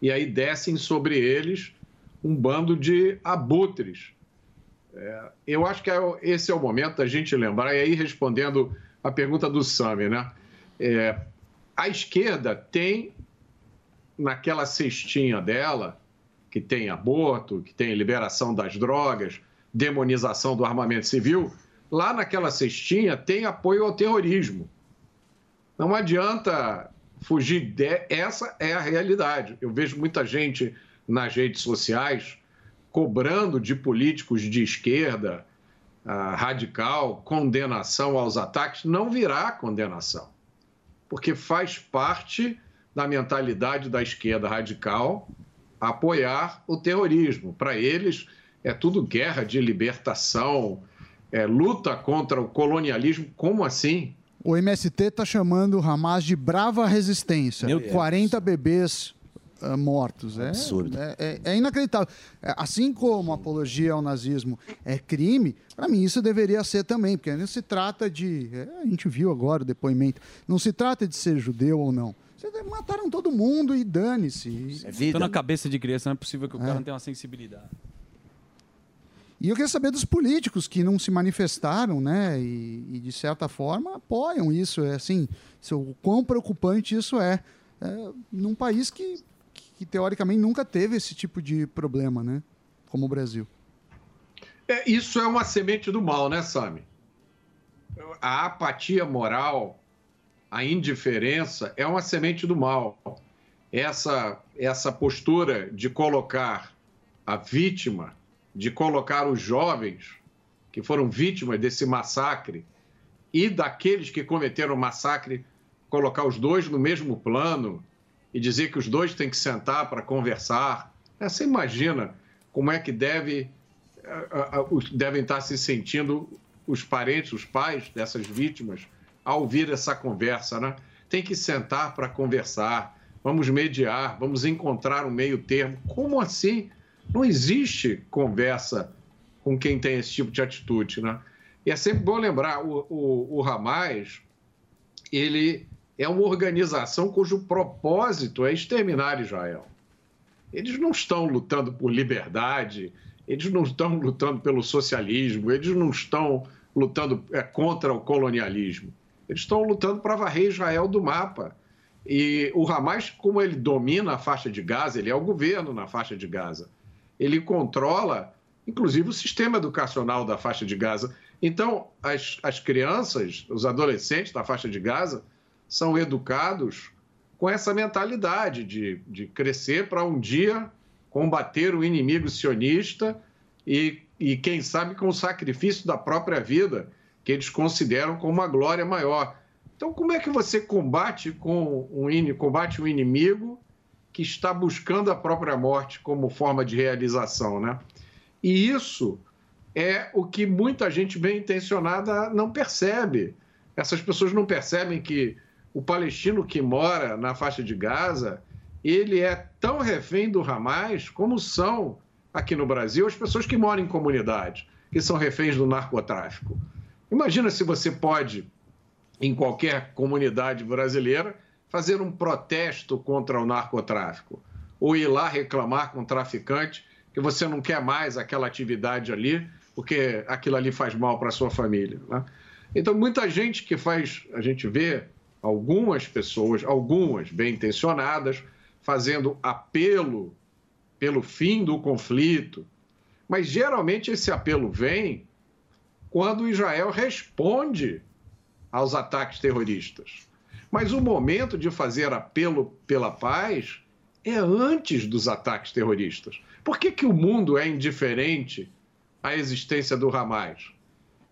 E aí descem sobre eles um bando de abutres. É, eu acho que é- esse é o momento da gente lembrar, e aí respondendo a pergunta do Sami, né? É, a esquerda tem naquela cestinha dela, que tem aborto, que tem liberação das drogas, demonização do armamento civil, lá naquela cestinha tem apoio ao terrorismo. Não adianta fugir de... essa é a realidade. Eu vejo muita gente nas redes sociais, cobrando de políticos de esquerda uh, radical condenação aos ataques, não virá condenação, porque faz parte da mentalidade da esquerda radical apoiar o terrorismo. Para eles, é tudo guerra de libertação, é, luta contra o colonialismo. Como assim? O MST está chamando o Hamas de brava resistência. Meu 40 bebês uh, mortos. É, Absurdo. É, é, é inacreditável. É, assim como apologia ao nazismo é crime, para mim isso deveria ser também, porque não se trata de. É, a gente viu agora o depoimento. Não se trata de ser judeu ou não. Mataram todo mundo e dane-se. É vida. na cabeça de criança, não é possível que o cara não tenha uma sensibilidade. E eu queria saber dos políticos que não se manifestaram, né? E, e de certa forma apoiam isso. É assim, o quão preocupante isso é, é num país que, que teoricamente nunca teve esse tipo de problema, né? Como o Brasil. É, isso é uma semente do mal, né, Sami? A apatia moral, a indiferença é uma semente do mal. Essa, essa postura de colocar a vítima de colocar os jovens que foram vítimas desse massacre e daqueles que cometeram o massacre, colocar os dois no mesmo plano e dizer que os dois têm que sentar para conversar. Você imagina como é que deve, devem estar se sentindo os parentes, os pais dessas vítimas, ao ouvir essa conversa, né? Tem que sentar para conversar, vamos mediar, vamos encontrar um meio termo. Como assim? Não existe conversa com quem tem esse tipo de atitude, né? E é sempre bom lembrar, o, o, o Hamas, ele é uma organização cujo propósito é exterminar Israel. Eles não estão lutando por liberdade, eles não estão lutando pelo socialismo, eles não estão lutando é, contra o colonialismo. Eles estão lutando para varrer Israel do mapa. E o Hamas, como ele domina a faixa de Gaza, ele é o governo na faixa de Gaza ele controla, inclusive, o sistema educacional da faixa de Gaza. Então, as, as crianças, os adolescentes da faixa de Gaza, são educados com essa mentalidade de, de crescer para um dia combater o inimigo sionista e, e, quem sabe, com o sacrifício da própria vida, que eles consideram como uma glória maior. Então, como é que você combate com um, combate um inimigo que está buscando a própria morte como forma de realização, né? E isso é o que muita gente bem intencionada não percebe. Essas pessoas não percebem que o palestino que mora na faixa de Gaza, ele é tão refém do Hamas como são aqui no Brasil as pessoas que moram em comunidades, que são reféns do narcotráfico. Imagina se você pode, em qualquer comunidade brasileira, fazer um protesto contra o narcotráfico, ou ir lá reclamar com o traficante que você não quer mais aquela atividade ali, porque aquilo ali faz mal para a sua família. Né? Então, muita gente que faz, a gente vê algumas pessoas, algumas bem intencionadas, fazendo apelo pelo fim do conflito, mas geralmente esse apelo vem quando Israel responde aos ataques terroristas. Mas o momento de fazer apelo pela paz é antes dos ataques terroristas. Por que, que o mundo é indiferente à existência do Hamas?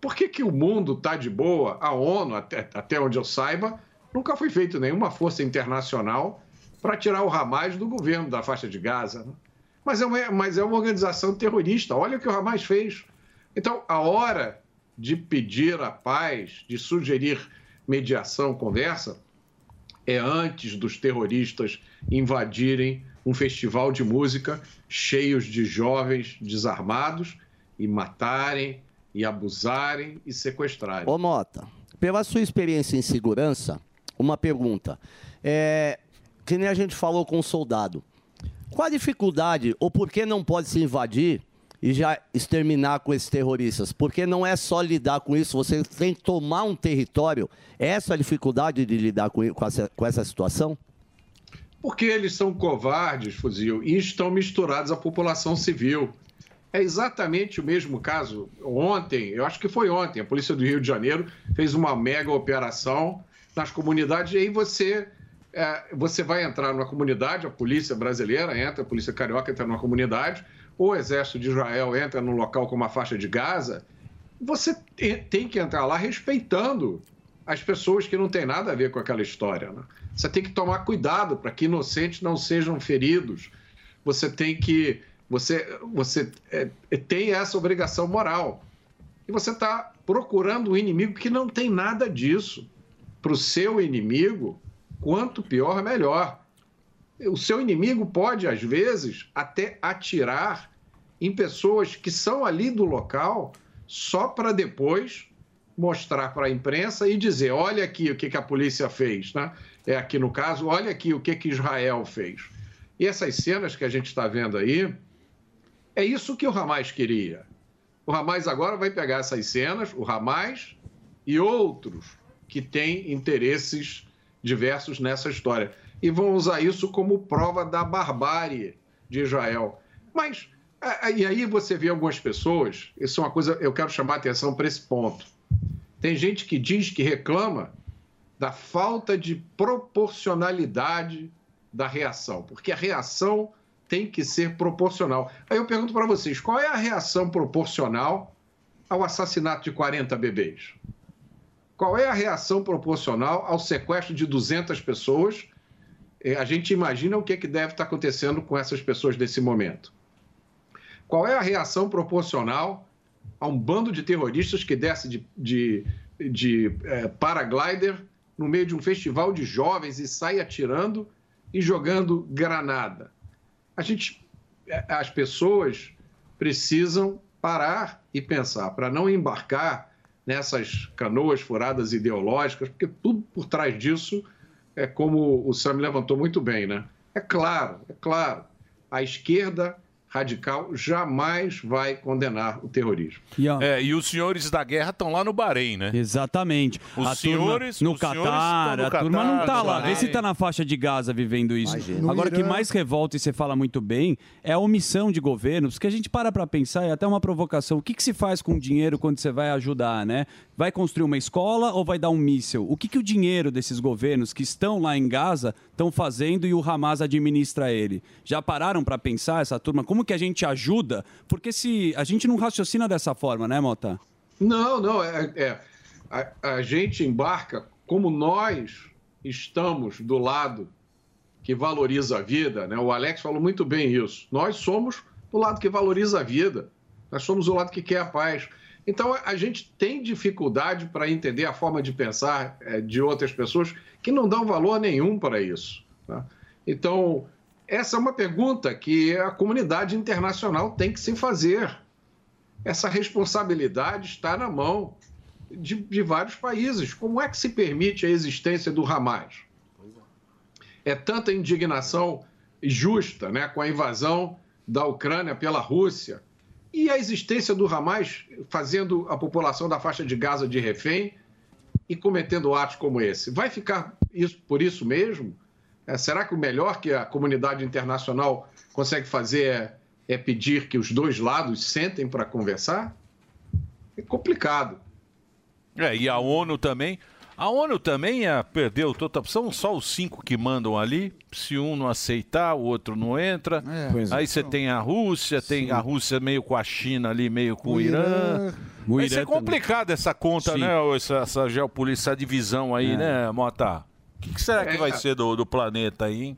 Por que, que o mundo está de boa? A ONU, até, até onde eu saiba, nunca foi feita nenhuma força internacional para tirar o Hamas do governo da faixa de Gaza. Né? Mas, é uma, mas é uma organização terrorista. Olha o que o Hamas fez. Então, a hora de pedir a paz, de sugerir mediação, conversa, é antes dos terroristas invadirem um festival de música cheios de jovens desarmados e matarem e abusarem e sequestrarem. Ô Mota, pela sua experiência em segurança, uma pergunta. É, que nem a gente falou com o soldado. Qual a dificuldade ou por que não pode se invadir e já exterminar com esses terroristas, porque não é só lidar com isso, você tem que tomar um território. É essa a dificuldade de lidar com, com, essa, com essa situação? Porque eles são covardes, fuzil, e estão misturados à população civil. É exatamente o mesmo caso. Ontem, eu acho que foi ontem, a Polícia do Rio de Janeiro fez uma mega operação nas comunidades e aí você é, você vai entrar numa comunidade, a polícia brasileira entra, a polícia carioca entra numa comunidade, o exército de Israel entra num local como a faixa de Gaza, você tem que entrar lá respeitando as pessoas que não têm nada a ver com aquela história. Né? Você tem que tomar cuidado para que inocentes não sejam feridos. Você tem que. Você, você é, tem essa obrigação moral. E você está procurando um inimigo que não tem nada disso. Para o seu inimigo, quanto pior, melhor. O seu inimigo pode, às vezes, até atirar em pessoas que são ali do local só para depois mostrar para a imprensa e dizer: olha aqui o que, que a polícia fez. Né? É aqui no caso, olha aqui o que, que Israel fez. E essas cenas que a gente está vendo aí, é isso que o Hamas queria. O Hamas agora vai pegar essas cenas, o Hamas e outros que têm interesses diversos nessa história. E vão usar isso como prova da barbárie de Israel. Mas, e aí você vê algumas pessoas, isso é uma coisa, eu quero chamar a atenção para esse ponto. Tem gente que diz que reclama da falta de proporcionalidade da reação, porque a reação tem que ser proporcional. Aí eu pergunto para vocês, qual é a reação proporcional ao assassinato de 40 bebês? Qual é a reação proporcional ao sequestro de 200 pessoas? É, a gente imagina o que, é que deve estar acontecendo com essas pessoas nesse momento. Qual é a reação proporcional a um bando de terroristas que desce de, de, de é, paraglider no meio de um festival de jovens e sai atirando e jogando granada? A gente, é, as pessoas precisam parar e pensar para não embarcar nessas canoas furadas ideológicas, porque tudo por trás disso é como o Sam levantou muito bem, né? É claro, é claro, a esquerda radical jamais vai condenar o terrorismo. E, é, e os senhores da guerra estão lá no Bahrein, né? Exatamente. Os a senhores turma, no Catar, no a turma não tá lá. Vê se tá na faixa de Gaza vivendo isso. Imagina. Agora, o que mais revolta, e você fala muito bem, é a omissão de governos, que a gente para pra pensar, é até uma provocação. O que, que se faz com o dinheiro quando você vai ajudar, né? Vai construir uma escola ou vai dar um míssil? O que, que o dinheiro desses governos que estão lá em Gaza estão fazendo e o Hamas administra ele? Já pararam pra pensar essa turma? Como que a gente ajuda? Porque se a gente não raciocina dessa forma, né, Mota? Não, não, é, é- a, a gente embarca como nós estamos do lado que valoriza a vida, né? O Alex falou muito bem isso. Nós somos do lado que valoriza a vida. Nós somos o lado que quer a paz. Então a gente tem dificuldade para entender a forma de pensar eh, de outras pessoas que não dão valor nenhum para isso. tá? Então essa é uma pergunta que a comunidade internacional tem que se fazer. Essa responsabilidade está na mão de, de vários países. Como é que se permite a existência do Hamas? É tanta indignação justa né, com a invasão da Ucrânia pela Rússia e a existência do Hamas fazendo a população da faixa de Gaza de refém e cometendo atos como esse. Vai ficar isso, por isso mesmo? É, será que o melhor que a comunidade internacional consegue fazer é, é pedir que os dois lados sentem para conversar? É complicado. É, e a ONU também. A ONU também é, perdeu toda. São só os cinco que mandam ali. Se um não aceitar, o outro não entra. Pois é. Aí você tem a Rússia, tem Sim. a Rússia meio com a China ali, meio com o, Irã. O Irã ser complicado essa conta, Sim. né? Essa, essa geopolítica, essa divisão aí, É. né, Mota? O que, que será que É. vai ser do, do planeta aí, hein?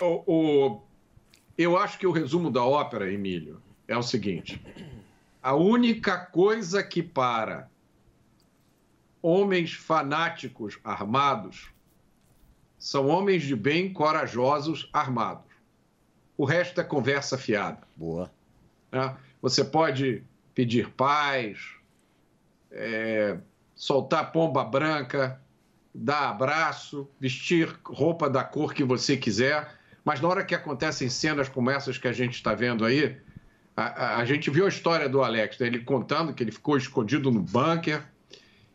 O, o- eu acho que o resumo da ópera, Emílio, é o seguinte: a única coisa que para homens fanáticos armados são homens de bem corajosos armados. O resto é conversa fiada. Boa. né? Você pode pedir paz, é, soltar pomba branca, dar abraço, vestir roupa da cor que você quiser, mas na hora que acontecem cenas como essas que a gente está vendo aí, a, a- a gente viu a história do Alex, né? ele contando que ele ficou escondido no bunker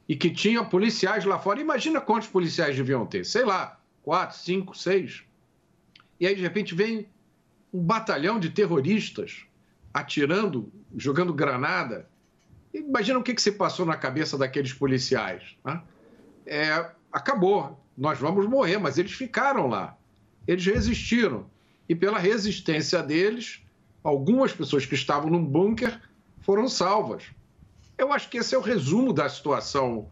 e que tinha policiais lá fora. Imagina quantos policiais deviam ter, sei lá, quatro, cinco, seis. E aí, de repente, vem um batalhão de terroristas atirando, jogando granada. Imagina o que, que se passou na cabeça daqueles policiais. né? É, acabou. nós vamos morrer, mas eles ficaram lá. Eles resistiram. E pela resistência deles, algumas pessoas que estavam num bunker foram salvas. Eu acho que esse é o resumo da situação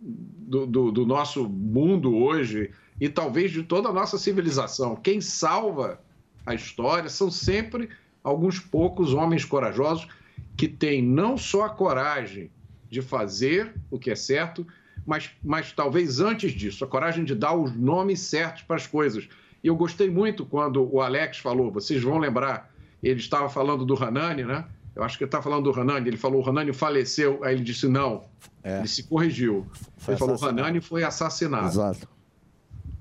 do, do, do nosso mundo hoje e talvez de toda a nossa civilização. Quem salva a história são sempre alguns poucos homens corajosos que têm não só a coragem de fazer o que é certo, mas, mas talvez antes disso, a coragem de dar os nomes certos para as coisas. E eu gostei muito quando o Alex falou, vocês vão lembrar, ele estava falando do Hanani, né? Eu acho que ele está falando do Hanani, ele falou, o Hanani faleceu, aí ele disse não, é. ele se corrigiu. Foi ele falou, o Hanani foi assassinado. Exato.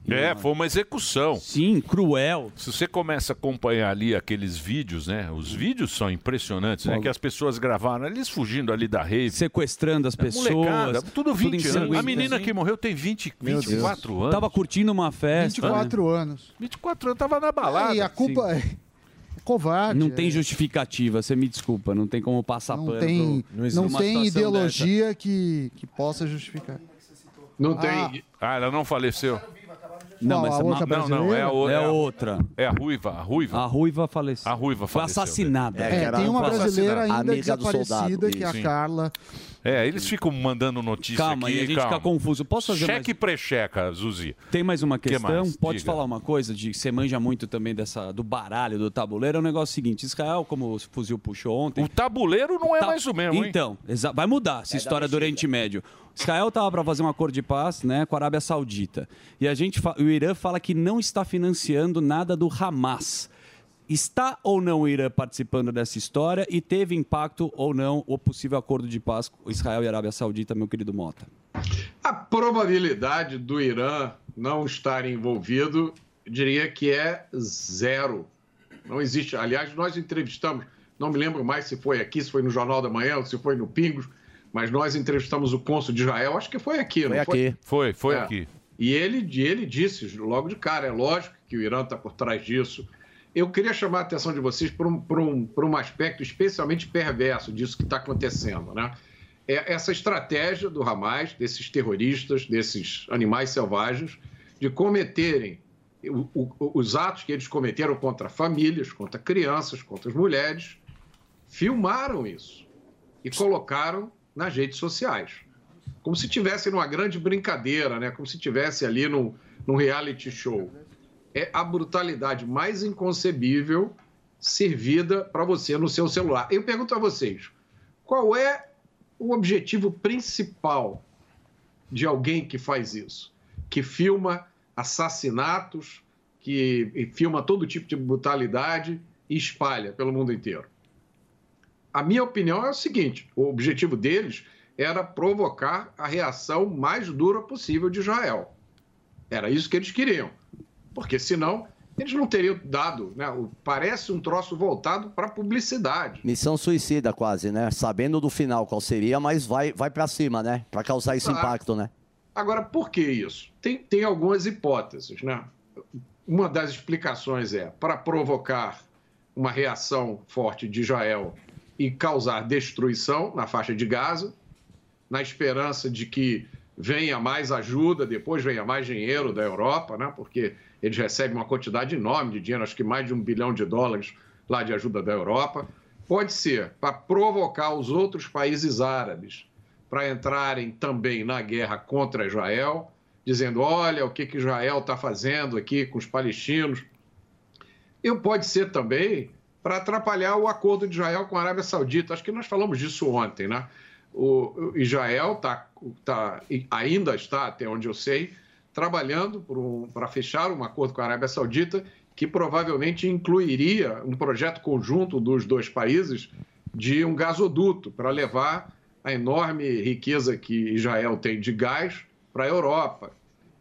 É, foi uma execução. Sim, cruel. Se você começa a acompanhar ali aqueles vídeos, né? Os vídeos são impressionantes, né? Que as pessoas gravaram, eles fugindo ali da rede. Sequestrando as pessoas. Molecada, tudo 20 tudo anos. A menina que morreu tem 20, 24 anos. Tava curtindo uma festa. 24 anos. 24 anos, tava na balada. e a culpa é covarde. Não tem é. justificativa, você me desculpa, não tem como passar Não pano. tem, pro- não tem ideologia que, que possa justificar. Não tem. Ah, ela não faleceu. Não, mas a outra Não, não, é a, o- É é a- outra. É a ruiva, a ruiva. A ruiva faleceu. A ruiva Foi faleceu. assassinada. É, tem uma brasileira ainda desaparecida, que é a. Carla. É, eles ficam mandando notícia Calma, aqui. e a gente calma. fica confuso. Posso fazer Cheque mais... precheca, Zuzi. Tem mais uma Que questão? mais? Pode Diga. falar uma coisa de que você manja muito também dessa do baralho, do tabuleiro. É um negócio seguinte: Israel, como o fuzil puxou ontem. O tabuleiro não é Tá- mais o mesmo, hein? Então, exa- vai mudar essa É história do Oriente Médio. Israel estava para fazer um acordo de paz né, com a Arábia Saudita. E a gente fa- o Irã fala que não está financiando nada do Hamas. Está ou não o Irã participando dessa história e teve impacto ou não o possível acordo de paz com Israel e Arábia Saudita, meu querido Mota? A probabilidade do Irã não estar envolvido, diria que é zero. Não existe. Aliás, nós entrevistamos, não me lembro mais se foi aqui, se foi no Jornal da Manhã ou se foi no Pingos, mas nós entrevistamos o cônsul de Israel, acho que foi aqui, Foi não foi? aqui. Foi, foi É. aqui. E ele, ele disse logo de cara, é lógico que o Irã está por trás disso. Eu queria chamar a atenção de vocês para um, um, um aspecto especialmente perverso disso que está acontecendo. Né? É essa estratégia do Hamas, desses terroristas, desses animais selvagens, de cometerem o- o- os atos que eles cometeram contra famílias, contra crianças, contra as mulheres, filmaram isso e colocaram nas redes sociais como se tivesse numa grande brincadeira, né? Como se tivesse ali num, num reality show. É a brutalidade mais inconcebível servida para você no seu celular. Eu pergunto a vocês, qual é o objetivo principal de alguém que faz isso? Que filma assassinatos, que filma todo tipo de brutalidade e espalha pelo mundo inteiro. A minha opinião é o seguinte: o objetivo deles era provocar a reação mais dura possível de Israel. Era isso que eles queriam. Porque senão eles não teriam dado. Né? Parece um troço voltado para publicidade. Missão suicida quase, né? Sabendo do final qual seria, mas vai, vai para cima, né? Para causar esse impacto, né? Agora, por que isso? Tem, tem algumas hipóteses. Né? Uma das explicações é para provocar uma reação forte de Israel e causar destruição na faixa de Gaza, na esperança de que venha mais ajuda, depois venha mais dinheiro da Europa, né? porque eles recebem uma quantidade enorme de dinheiro, acho que mais de um bilhão de dólares lá de ajuda da Europa. Pode ser para provocar os outros países árabes para entrarem também na guerra contra Israel, dizendo: olha o que, que Israel está fazendo aqui com os palestinos. E pode ser também para atrapalhar o acordo de Israel com a Arábia Saudita. Acho que nós falamos disso ontem, né? O Israel tá, tá, ainda está, até onde eu sei, trabalhando para fechar um acordo com a Arábia Saudita que provavelmente incluiria um projeto conjunto dos dois países de um gasoduto para levar a enorme riqueza que Israel tem de gás para a Europa.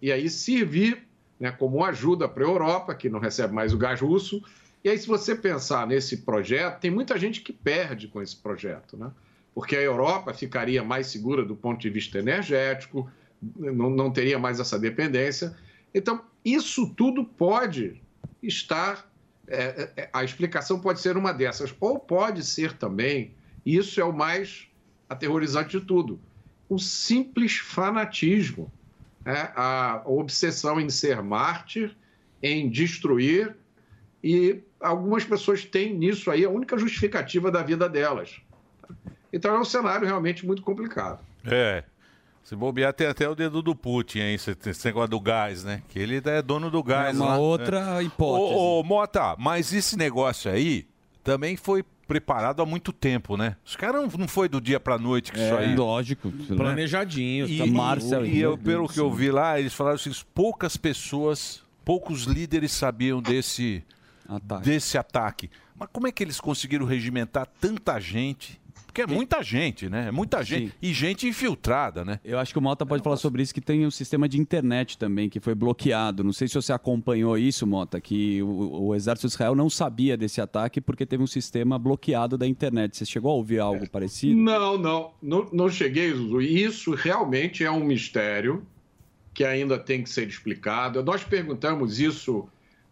E aí servir né, como ajuda para a Europa, que não recebe mais o gás russo. E aí, se você pensar nesse projeto, tem muita gente que perde com esse projeto, né? porque a Europa ficaria mais segura do ponto de vista energético, não, não teria mais essa dependência. Então, isso tudo pode estar. é, é, a explicação pode ser uma dessas, ou pode ser também, e isso é o mais aterrorizante de tudo, o simples fanatismo é, a obsessão em ser mártir, em destruir, e algumas pessoas têm nisso aí a única justificativa da vida delas. Então é um cenário realmente muito complicado. É. Se bobear, tem até o dedo do Putin aí, esse, esse negócio do gás, né? Que ele é dono do gás. uma lá. outra hipótese. Ô, ô, Mota, mas esse negócio aí também foi preparado há muito tempo, né? Os caras não, não foi do dia pra noite que É, isso aí. lógico. Planejadinho. E, tá, Marcel, e eu, né? pelo que eu vi lá, eles falaram assim: poucas pessoas, poucos líderes sabiam desse ataque. desse ataque. Mas como é que eles conseguiram regimentar tanta gente? Porque é muita gente, né? É muita gente. E gente infiltrada, né? Eu acho que o Mota pode falar sobre isso, que tem o sistema de internet também, que foi bloqueado. Não sei se você acompanhou isso, Mota, que o, o exército de Israel não sabia desse ataque porque teve um sistema bloqueado da internet. Você chegou a ouvir algo parecido? Não, não, não, não cheguei, Zuzu. Isso realmente é um mistério que ainda tem que ser explicado. Nós perguntamos isso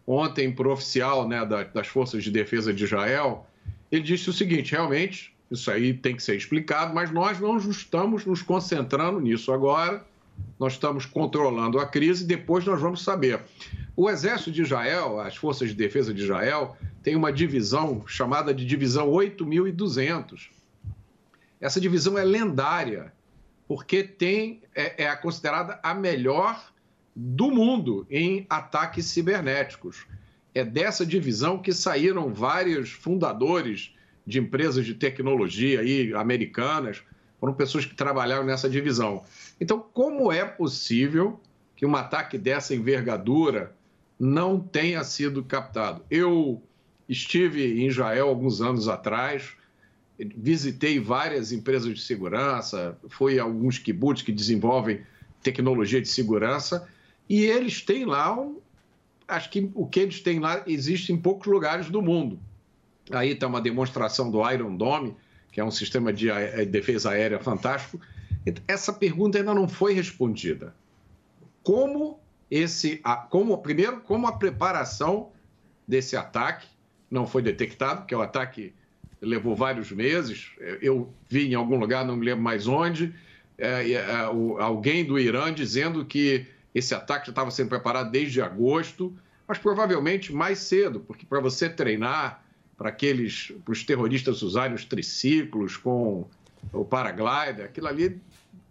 ontem para o oficial né, da- das Forças de Defesa de Israel. Ele disse o seguinte: realmente, isso aí tem que ser explicado, mas nós não estamos nos concentrando nisso agora. Nós estamos controlando a crise depois nós vamos saber. O Exército de Israel, as Forças de Defesa de Israel, tem uma divisão chamada de Divisão 8200. Essa divisão é lendária, porque tem, é, é considerada a melhor do mundo em ataques cibernéticos. É dessa divisão que saíram vários fundadores de empresas de tecnologia aí, americanas, foram pessoas que trabalharam nessa divisão. Então, como é possível que um ataque dessa envergadura não tenha sido captado? Eu estive em Israel alguns anos atrás, visitei várias empresas de segurança, fui a alguns kibbutz que desenvolvem tecnologia de segurança, e eles têm lá, um, acho que o que eles têm lá existe em poucos lugares do mundo. Aí está uma demonstração do Iron Dome, que é um sistema de a- defesa aérea fantástico. Essa pergunta ainda não foi respondida. Como esse, como primeiro, como a preparação desse ataque não foi detectado, porque o ataque levou vários meses. Eu vi em algum lugar, não me lembro mais onde, é, é, alguém do Irã dizendo que esse ataque já estava sendo preparado desde agosto, mas provavelmente mais cedo, porque para você treinar para aqueles, para os terroristas usarem os triciclos com o paraglider, aquilo ali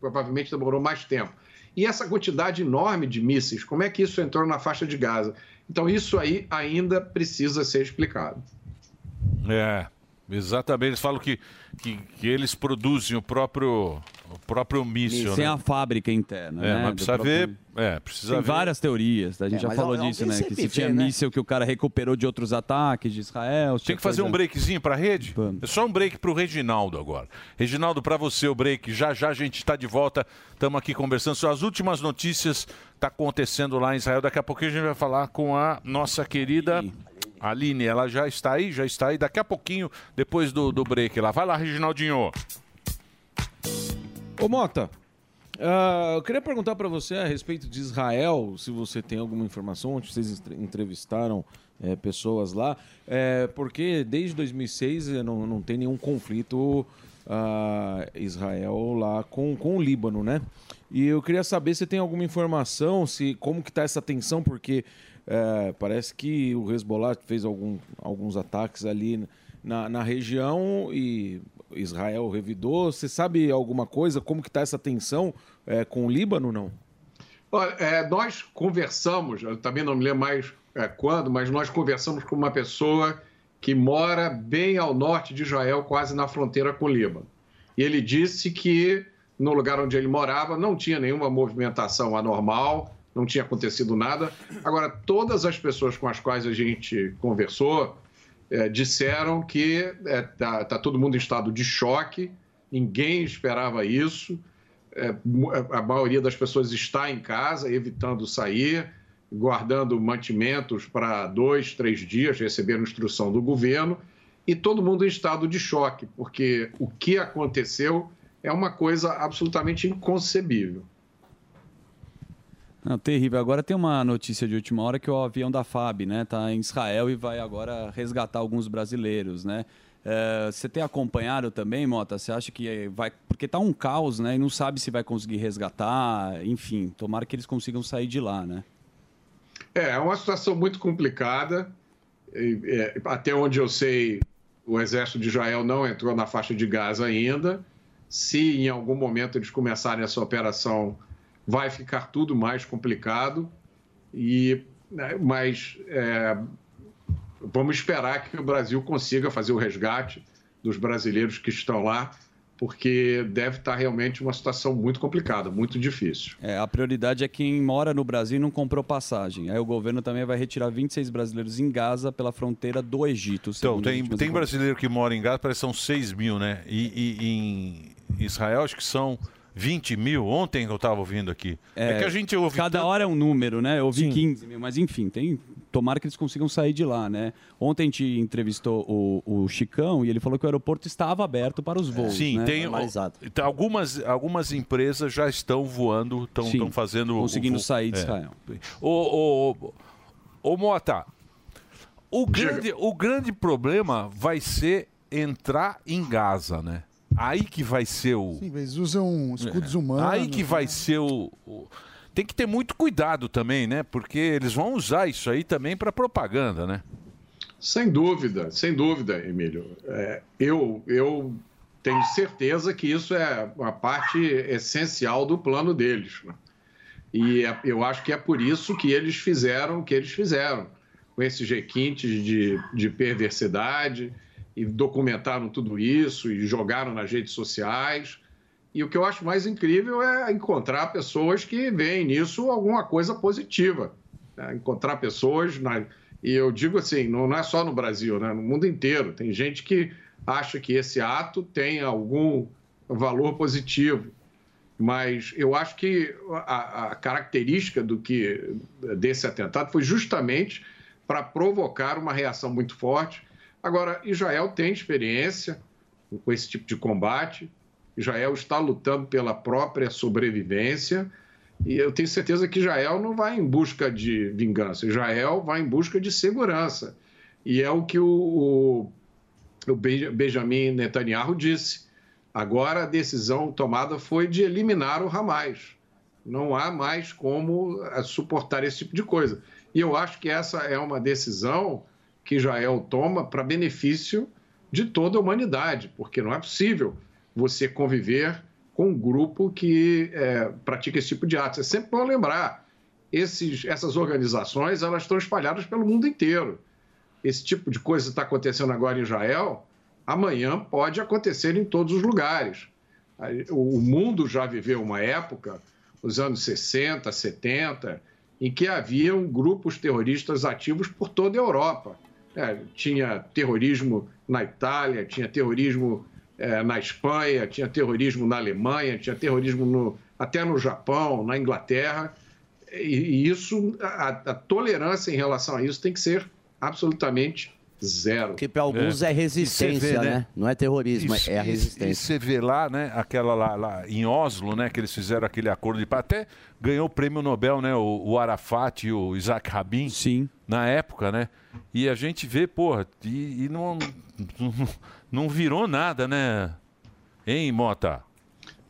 provavelmente demorou mais tempo. E essa quantidade enorme de mísseis, como é que isso entrou na faixa de Gaza? Então isso aí ainda precisa ser explicado. É, exatamente. Eles falam que, que, que eles produzem o próprio, o próprio míssil. Sem né? a fábrica interna, É, né? mas precisa próprio- ver. É, precisa Tem ver. várias teorias, a gente É, já falou disso, né? Que se tinha né? míssil que o cara recuperou de outros ataques de Israel. Tem tinha que fazer coisa- um breakzinho pra rede? É só um break pro Reginaldo agora. Reginaldo, pra você o break. Já já a gente está de volta. Estamos aqui conversando sobre as últimas notícias tá acontecendo lá em Israel. Daqui a pouquinho a gente vai falar com a nossa querida Aline. Ela já está aí, já está aí. Daqui a pouquinho, depois do, do break lá. Vai lá, Reginaldinho. Ô Mota, ah, eu queria perguntar para você a respeito de Israel, se você tem alguma informação, onde vocês entre- entrevistaram eh, pessoas lá, eh, porque desde 2006 eh, não, não tem nenhum conflito ah, Israel lá com, com o Líbano, né? E eu queria saber se tem alguma informação, se como que tá essa tensão, porque eh, parece que o Hezbollah fez algum, alguns ataques ali na, na região e Israel revidou. Você sabe alguma coisa? Como que está essa tensão é, com o Líbano, não? Olha, é, nós conversamos, eu também não me lembro mais é, quando, mas nós conversamos com uma pessoa que mora bem ao norte de Israel, quase na fronteira com o Líbano. E ele disse que no lugar onde ele morava não tinha nenhuma movimentação anormal, não tinha acontecido nada. Agora, todas as pessoas com as quais a gente conversou é, disseram que está tá todo mundo em estado de choque, ninguém esperava isso. É, mu- a maioria das pessoas está em casa, evitando sair, guardando mantimentos para dois, três dias, receberam instrução do governo, e todo mundo em estado de choque, porque o que aconteceu é uma coisa absolutamente inconcebível. Não, terrível. Agora tem uma notícia de última hora que o avião da FAB, né, tá em Israel e vai agora resgatar alguns brasileiros, né? É, você tem acompanhado também, Mota? Você acha que vai. Porque tá um caos, né? E não sabe se vai conseguir resgatar. Enfim, tomara que eles consigam sair de lá, né? É, é uma situação muito complicada. E, é, até onde eu sei, o exército de Israel não entrou na faixa de Gaza ainda. Se em algum momento eles começarem essa operação, vai ficar tudo mais complicado. E, né, mas é, vamos esperar que o Brasil consiga fazer o resgate dos brasileiros que estão lá, porque deve estar realmente uma situação muito complicada, muito difícil. É, a prioridade é quem mora no Brasil e não comprou passagem. Aí o governo também vai retirar 26 brasileiros em Gaza pela fronteira do Egito. Então, tem, tem brasileiro que mora em Gaza, parece que são 6 mil, né? E, e em Israel, acho que são 20 mil. Ontem eu estava ouvindo aqui. É, É, que a gente ouve. Cada hora é um número, né? Eu ouvi 15 mil, mas enfim, tem. Tomara que eles consigam sair de lá, né? Ontem a gente entrevistou o, o Chicão e ele falou que o aeroporto estava aberto para os voos. Sim, né? tem então, algumas, algumas empresas já estão voando, estão Sim, estão fazendo. o conseguindo voo. sair de É. Israel. Ô, ô, ô Mota, o grande, o grande problema vai ser entrar em Gaza, né? Aí que vai ser o. Sim, eles usam escudos É. humanos. Aí que vai ser o, o- Tem que ter muito cuidado também, né? Porque eles vão usar isso aí também para propaganda, né? Sem dúvida, sem dúvida, Emílio. É, eu, eu tenho certeza que isso é uma parte essencial do plano deles. né? E é- eu acho que é por isso que eles fizeram o que eles fizeram, com esses requintes de, de perversidade, e documentaram tudo isso, e jogaram nas redes sociais. E o que eu acho mais incrível é encontrar pessoas que veem nisso alguma coisa positiva. né? Encontrar pessoas. Na... E eu digo assim, não, é só no Brasil, né? no mundo inteiro. Tem gente que acha que esse ato tem algum valor positivo. Mas eu acho que a, a característica do que desse atentado foi justamente para provocar uma reação muito forte. Agora, Israel tem experiência com esse tipo de combate. Israel está lutando pela própria sobrevivência. E eu tenho certeza que Israel não vai em busca de vingança. Israel vai em busca de segurança. E é o que o, o, o Benja- Benjamin Netanyahu disse. Agora a decisão tomada foi de eliminar o Hamas. Não há mais como eh, suportar esse tipo de coisa. E eu acho que essa é uma decisão que Israel toma para benefício de toda a humanidade, porque não é possível você conviver com um grupo que eh, pratica esse tipo de atos. É sempre bom lembrar, esses, essas organizações elas estão espalhadas pelo mundo inteiro. Esse tipo de coisa está acontecendo agora em Israel, amanhã pode acontecer em todos os lugares. O mundo já viveu uma época, os anos 60, 70, em que haviam grupos terroristas ativos por toda a Europa. É, tinha terrorismo na Itália, tinha terrorismo eh, na Espanha, tinha terrorismo na Alemanha, tinha terrorismo no- até no Japão, na Inglaterra. E, e isso, a, a tolerância em relação a isso tem que ser absolutamente zero. Porque para alguns é, resistência, né? Não é terrorismo, é a E resistência. você vê lá, né, aquela lá, lá em Oslo, né, que eles fizeram aquele acordo de paz. Até ganhou o prêmio Nobel, né, o, o Arafat e o Isaac Rabin. Sim. Na época, né? E a gente vê, porra, e, e não, não, não virou nada, né? Hein, Mota?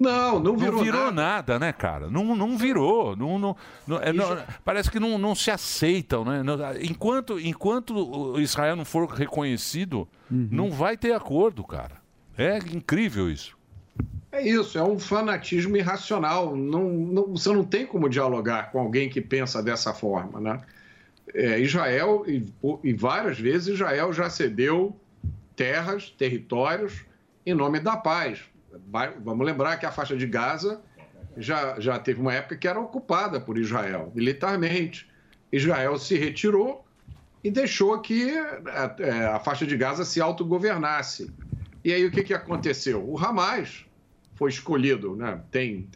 Não, não virou, nada. né, cara? Não, não virou. Não, não, não- é, não- parece que não, não se aceitam, né? Não- enquanto, enquanto Israel não for reconhecido, não vai ter acordo, cara. É incrível isso. É isso, é um fanatismo irracional. Não, não- você não tem como dialogar com alguém que pensa dessa forma, né? É, Israel, e, e várias vezes Israel já cedeu terras, territórios, em nome da paz. Vamos lembrar que a faixa de Gaza já, já teve uma época que era ocupada por Israel, militarmente. Israel se retirou e deixou que a, é, a faixa de Gaza se autogovernasse. E aí o que, que aconteceu? O Hamas foi escolhido, né? Tem,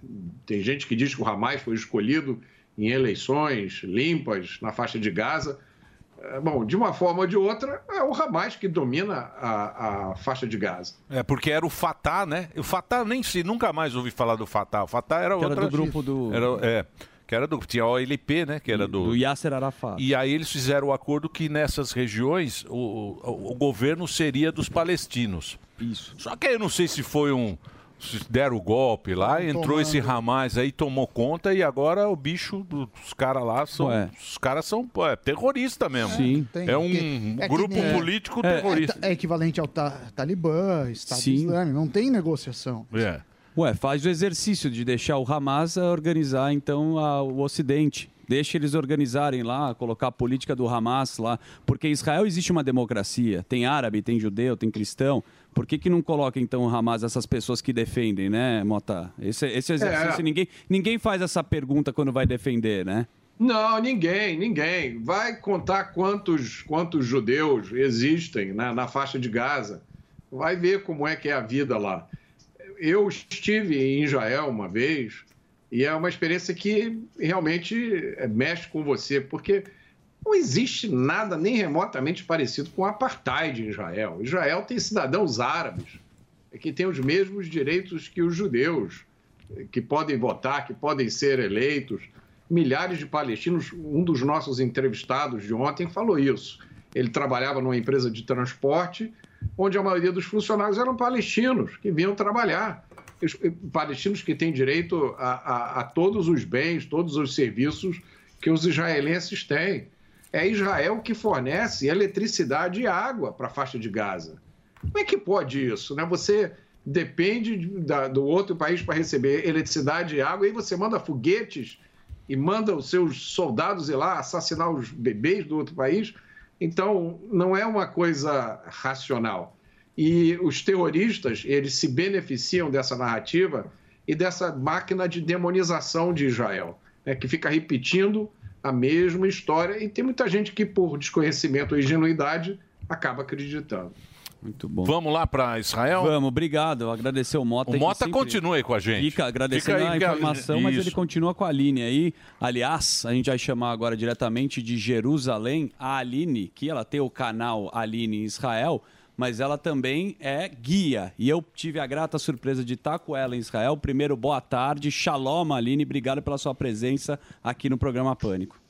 tem gente que diz que o Hamas foi escolhido em eleições limpas na faixa de Gaza. É, Bom, de uma forma ou de outra, é o Hamas que domina a, a faixa de Gaza. É, porque era o Fatah, né? O Fatah nem se nunca mais ouvi falar do Fatah. O Fatah era Que era do grupo do- Era, é, que era do tinha a OLP, né, que era do do Yasser Arafat. E aí eles fizeram o acordo que nessas regiões o, o, o governo seria dos palestinos. Isso. Só que aí eu não sei se foi um deram o golpe lá, entrou tomando. esse Hamas aí, tomou conta e agora o bicho, os caras lá são. Ué. Os caras são é, terrorista mesmo. Sim. Tem- é um que- é grupo nem- político É, terrorista. É equivalente ao ta- Talibã, Estado Sim. Islâmico. Não tem negociação. É. Ué, faz o exercício de deixar o Hamas organizar então a- o Ocidente. Deixa eles organizarem lá, colocar a política do Hamas lá. Porque em Israel existe uma democracia. Tem árabe, tem judeu, tem cristão. Por que, que não coloca então o Hamas essas pessoas que defendem, né, Mota? Esse, esse exercício, É. ninguém, ninguém faz essa pergunta quando vai defender, né? Não, ninguém, ninguém. Vai contar quantos, quantos judeus existem na, na faixa de Gaza. Vai ver como é que é a vida lá. Eu estive em Israel uma vez e é uma experiência que realmente é, mexe com você, porque não existe nada nem remotamente parecido com o apartheid em Israel. Israel tem cidadãos árabes que têm os mesmos direitos que os judeus, que podem votar, que podem ser eleitos milhares de palestinos. Um dos nossos entrevistados de ontem falou isso. Ele trabalhava numa empresa de transporte, onde a maioria dos funcionários eram palestinos que vinham trabalhar. Os palestinos que têm direito a, a- a todos os bens, todos os serviços que os israelenses têm. É Israel que fornece eletricidade e água para a faixa de Gaza. Como é que pode isso? Né? Você depende de- da- do outro país para receber eletricidade e água, e você manda foguetes e manda os seus soldados ir lá assassinar os bebês do outro país. Então, não é uma coisa racional. E os terroristas, eles se beneficiam dessa narrativa e dessa máquina de demonização de Israel, né, que fica repetindo a mesma história. E tem muita gente que, por desconhecimento ou ingenuidade, acaba acreditando. Muito bom. Vamos lá para Israel? Vamos, obrigado. Agradecer o Mota. O Mota continua aí com a gente. Fica agradecendo Fica aí, a informação, mas ele continua com a Aline aí. Aliás, a gente vai chamar agora diretamente de Jerusalém a Aline, que ela tem o canal Aline em Israel, mas ela também é guia. E eu tive a grata surpresa de estar com ela em Israel. Primeiro, boa tarde. Shalom, Aline. Obrigado pela sua presença aqui no programa Pânico.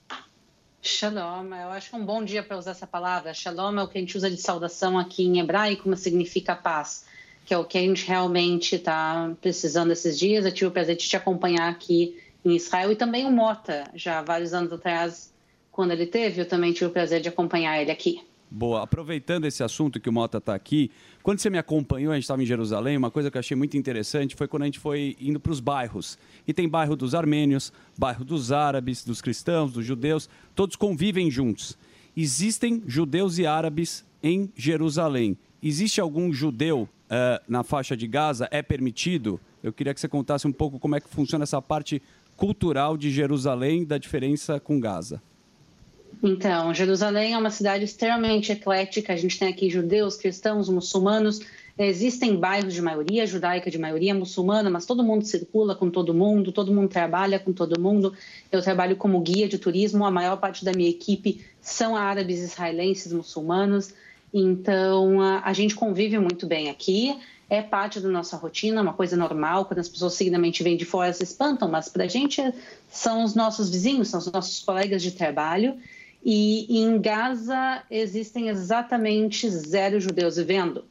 Shalom, eu acho é um bom dia para usar essa palavra. Shalom é o que a gente usa de saudação aqui em hebraico, mas significa paz, que é o que a gente realmente está precisando esses dias. Eu tive o prazer de te acompanhar aqui em Israel e também o Mota, já vários anos atrás, quando ele teve, eu também tive o prazer de acompanhar ele aqui. Boa. Aproveitando esse assunto que o Mota está aqui, quando você me acompanhou, a gente estava em Jerusalém, uma coisa que eu achei muito interessante foi quando a gente foi indo para os bairros. E tem bairro dos armênios, bairro dos árabes, dos cristãos, dos judeus, todos convivem juntos. Existem judeus e árabes em Jerusalém. Existe algum judeu eh, na faixa de Gaza? É permitido? Eu queria que você contasse um pouco como é que funciona essa parte cultural de Jerusalém, da diferença com Gaza. Então, Jerusalém é uma cidade extremamente eclética. A gente tem aqui judeus, cristãos, muçulmanos. Existem bairros de maioria judaica, de maioria muçulmana, mas todo mundo circula com todo mundo, todo mundo trabalha com todo mundo. Eu trabalho como guia de turismo. A maior parte da minha equipe são árabes, israelenses, muçulmanos. Então, a, gente convive muito bem aqui. É parte da nossa rotina, uma coisa normal. Quando as pessoas seguidamente vêm de fora, se espantam, mas para a gente são os nossos vizinhos, são os nossos colegas de trabalho. E em Gaza existem exatamente zero judeus vivendo.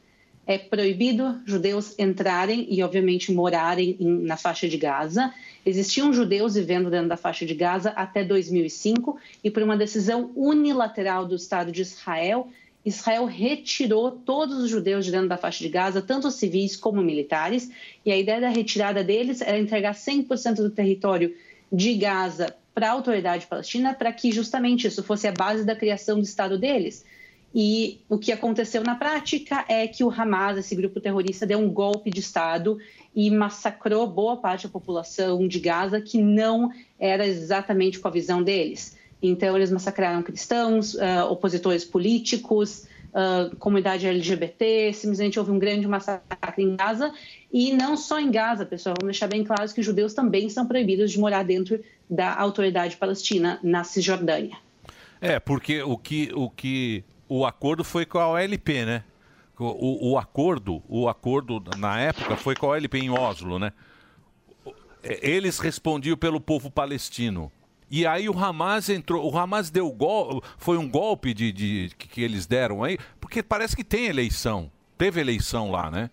É proibido judeus entrarem e, obviamente, morarem em, na faixa de Gaza. Existiam judeus vivendo dentro da faixa de Gaza até 2005 e, por uma decisão unilateral do Estado de Israel, Israel retirou todos os judeus de dentro da faixa de Gaza, tanto civis como militares, e a ideia da retirada deles era entregar 100% do território de Gaza para a autoridade palestina, para que justamente isso fosse a base da criação do Estado deles. E o que aconteceu na prática é que o Hamas, esse grupo terrorista, deu um golpe de Estado e massacrou boa parte da população de Gaza que não era exatamente com a visão deles. Então, eles massacraram cristãos, uh, opositores políticos, uh, comunidade LGBT, simplesmente houve um grande massacre em Gaza. E não só em Gaza, pessoal, vamos deixar bem claro que os judeus também são proibidos de morar dentro da autoridade palestina na Cisjordânia. É, porque o que o, que, o acordo foi com a OLP, né? O, o acordo, o acordo na época foi com a OLP em Oslo, né? é, eles respondiam pelo povo palestino. E aí o Hamas entrou, o Hamas deu gol, foi um golpe de, de que, que eles deram aí, porque parece que tem eleição, teve eleição lá, né?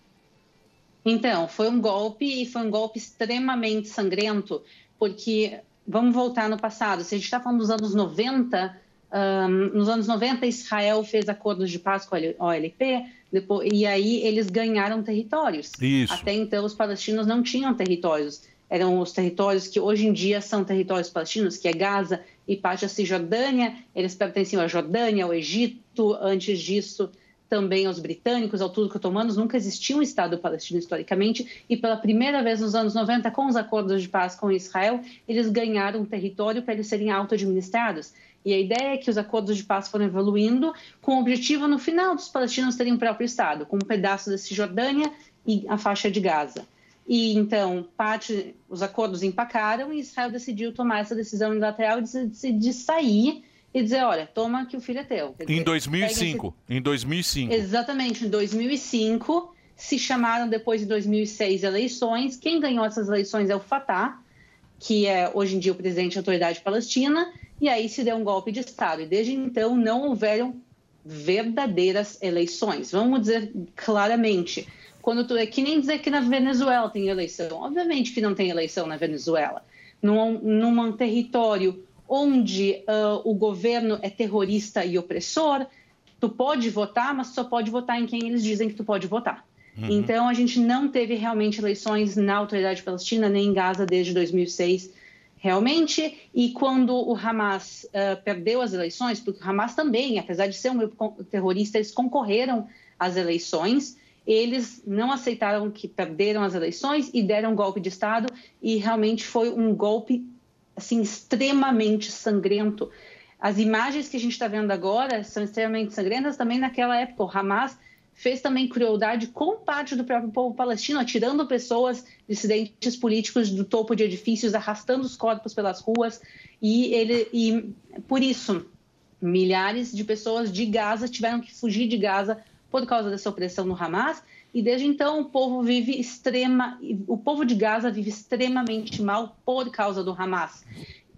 Então, foi um golpe e foi um golpe extremamente sangrento, porque vamos voltar no passado. Se a gente está falando dos anos 90, um, nos anos 90 Israel fez acordos de paz com a OLP, depois, e aí eles ganharam territórios. Isso. Até então os palestinos não tinham territórios. Eram os territórios que hoje em dia são territórios palestinos, que é Gaza e parte da Cisjordânia. Eles pertenciam à Jordânia, ao Egito. Antes disso, também aos britânicos, ao turco otomanos, nunca existiu um Estado palestino historicamente, e pela primeira vez nos anos 90, com os acordos de paz com Israel, eles ganharam um território para eles serem auto-administrados. E a ideia é que os acordos de paz foram evoluindo com o objetivo, no final, dos palestinos terem um próprio Estado, com um pedaço da Cisjordânia e a faixa de Gaza. E então, parte, os acordos empacaram e Israel decidiu tomar essa decisão unilateral de, de sair e dizer, olha, toma que o filho é teu. Quer em 2005. Esse... Em 2005. Exatamente, em 2005 se chamaram depois de 2006 eleições. Quem ganhou essas eleições é o Fatah, que é hoje em dia o presidente da Autoridade Palestina, e aí se deu um golpe de Estado. E desde então não houveram verdadeiras eleições. Vamos dizer claramente, quando tu é que nem dizer que na Venezuela tem eleição. Obviamente que não tem eleição na Venezuela. Num, num território onde uh, o governo é terrorista e opressor, tu pode votar, mas só pode votar em quem eles dizem que tu pode votar. Uhum. Então, a gente não teve realmente eleições na Autoridade Palestina nem em Gaza desde 2006, realmente. E quando o Hamas uh, perdeu as eleições, porque o Hamas também, apesar de ser um grupo terrorista, eles concorreram às eleições, eles não aceitaram que perderam as eleições e deram um golpe de Estado, e realmente foi um golpe assim extremamente sangrento. As imagens que a gente está vendo agora são extremamente sangrentas também naquela época. O Hamas fez também crueldade com parte do próprio povo palestino, atirando pessoas, dissidentes políticos do topo de edifícios, arrastando os corpos pelas ruas. E, ele, e por isso, milhares de pessoas de Gaza tiveram que fugir de Gaza por causa dessa opressão no Hamas e desde então o povo vive extrema, o povo de Gaza vive extremamente mal por causa do Hamas.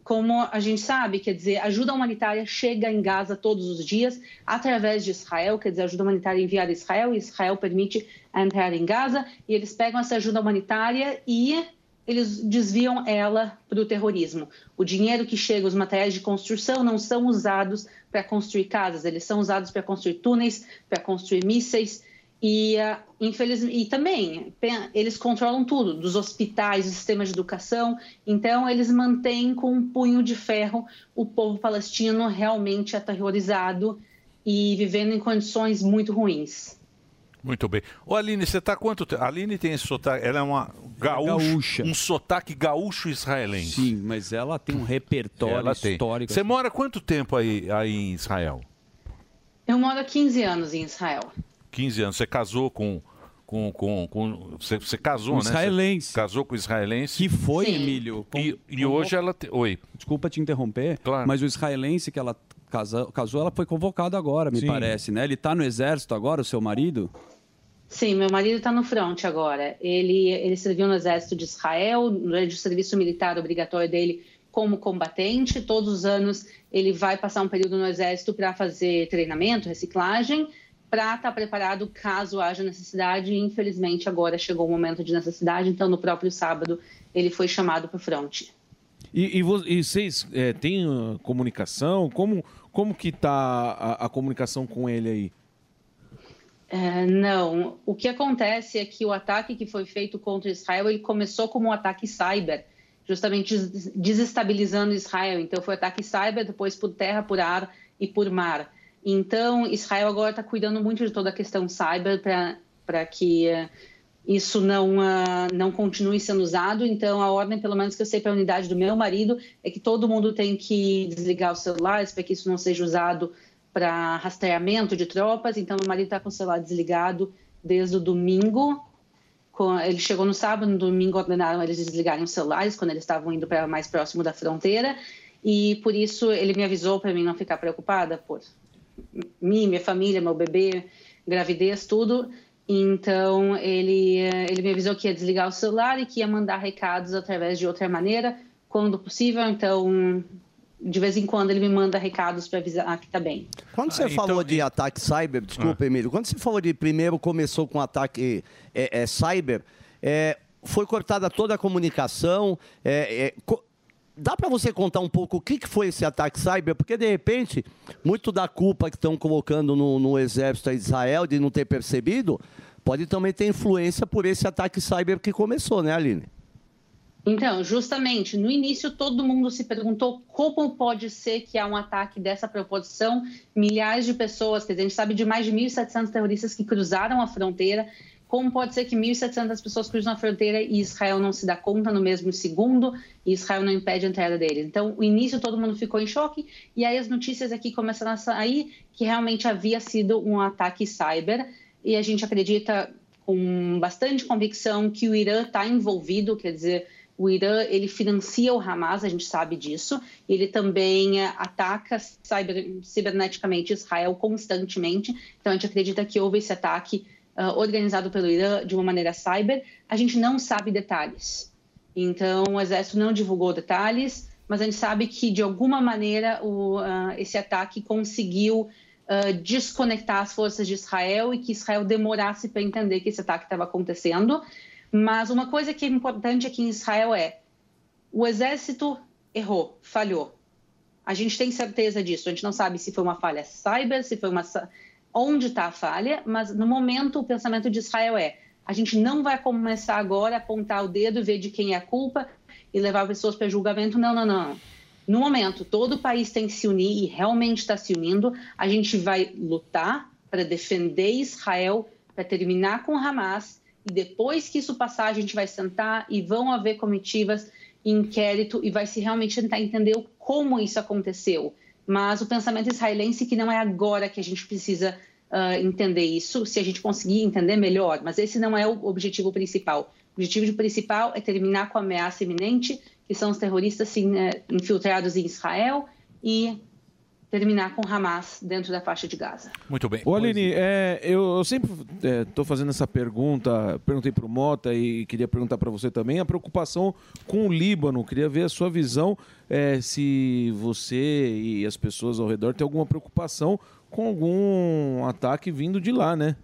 Como a gente sabe, quer dizer, ajuda humanitária chega em Gaza todos os dias através de Israel, quer dizer, ajuda humanitária enviada a Israel e Israel permite entrar em Gaza e eles pegam essa ajuda humanitária e eles desviam ela para o terrorismo. O dinheiro que chega, os materiais de construção, não são usados para construir casas, eles são usados para construir túneis, para construir mísseis, e, uh, infelizmente, e também eles controlam tudo, dos hospitais, do sistema de educação. Então, eles mantêm com um punho de ferro o povo palestino realmente aterrorizado e vivendo em condições muito ruins. Muito bem. Ô Aline, você está quanto tempo? Aline tem esse sotaque, ela é uma gaúcha, gaúcha. um sotaque gaúcho israelense. Sim, mas ela tem um repertório ela histórico. Tem. Você mora quanto tempo aí, aí em Israel? Eu moro há 15 anos em Israel. 15 anos. Você casou com. Com, com, com você, você casou, um né? Israelense. Você casou com israelense. Que foi, Sim. Emílio. Com, e, e hoje ela. Te... Oi. Desculpa te interromper, claro. mas o israelense que ela casou, casou ela foi convocado agora, me Sim. parece, né? Ele está no exército agora, o seu marido? Sim, meu marido está no front agora. Ele, ele serviu no exército de Israel, durante o serviço militar obrigatório dele como combatente. Todos os anos ele vai passar um período no exército para fazer treinamento, reciclagem para estar tá preparado caso haja necessidade. infelizmente, agora chegou o momento de necessidade, então no próprio sábado ele foi chamado para o fronte. E, e, vocês é, têm uh, comunicação? Como, como que está a, a, comunicação com ele aí? É, não. O que acontece é que o ataque que foi feito contra Israel ele começou como um ataque cyber, justamente desestabilizando Israel. Então foi ataque cyber, depois por terra, por ar e por mar. Então, Israel agora está cuidando muito de toda a questão cyber para que uh, isso não, uh, não continue sendo usado. Então, a ordem, pelo menos que eu sei para a unidade do meu marido, é que todo mundo tem que desligar os celulares para que isso não seja usado para rastreamento de tropas. Então, meu marido está com o celular desligado desde o domingo. Ele chegou no sábado, no domingo ordenaram eles desligarem os celulares quando eles estavam indo para mais próximo da fronteira. E por isso ele me avisou para mim não ficar preocupada por mim, minha família, meu bebê, gravidez, tudo. Então, ele, ele me avisou que ia desligar o celular e que ia mandar recados através de outra maneira, quando possível. Então, de vez em quando ele me manda recados para avisar que tá bem. Quando você falou de ataque cyber, desculpa, Emílio, quando você falou de primeiro começou com ataque é, é, cyber, é, foi cortada toda a comunicação. é, é, co- Dá para você contar um pouco o que, que foi esse ataque cyber? Porque, de repente, muito da culpa que estão colocando no, no exército de Israel de não ter percebido, pode também ter influência por esse ataque cyber que começou, né, Aline? Então, justamente, no início todo mundo se perguntou como pode ser que há um ataque dessa proporção, milhares de pessoas, quer dizer, a gente sabe de mais de 1.700 terroristas que cruzaram a fronteira, como pode ser que 1.700 pessoas cruzam a fronteira e Israel não se dá conta no mesmo segundo e Israel não impede a entrada deles? Então, o início todo mundo ficou em choque. E aí as notícias aqui começaram a sair que realmente havia sido um ataque cyber. E a gente acredita com bastante convicção que o Irã está envolvido, quer dizer, o Irã ele financia o Hamas, a gente sabe disso. Ele também eh, ataca cyber, ciberneticamente Israel constantemente. Então a gente acredita que houve esse ataque ah, organizado pelo Irã de uma maneira cyber. A gente não sabe detalhes. Então o exército não divulgou detalhes, mas a gente sabe que de alguma maneira o, ah, esse ataque conseguiu ah, desconectar as forças de Israel e que Israel demorasse para entender que esse ataque estava acontecendo. Mas uma coisa que é importante aqui em Israel é o exército errou, falhou. A gente tem certeza disso. A gente não sabe se foi uma falha cyber, se foi uma onde está a falha, mas no momento o pensamento de Israel é: a gente não vai começar agora a apontar o dedo e ver de quem é a culpa e levar pessoas para julgamento. Não, não, não. No momento, todo o país tem que se unir e realmente está se unindo. A gente vai lutar para defender Israel, para terminar com Hamas. E depois que isso passar, a gente vai sentar e vão haver comitivas, inquérito e vai se realmente tentar entender como isso aconteceu. Mas o pensamento israelense que não é agora que a gente precisa ah, entender isso, se a gente conseguir entender melhor. Mas esse não é o objetivo principal. O objetivo principal é terminar com a ameaça iminente, que são os terroristas eh, infiltrados em Israel, e terminar com Hamas dentro da faixa de Gaza. Muito bem. Ô, Aline, é, eu, eu sempre estou fazendo essa pergunta, perguntei para o Mota e queria perguntar para você também, a preocupação com o Líbano. Queria ver a sua visão, é, se você e as pessoas ao redor têm alguma preocupação com algum ataque vindo de lá, né?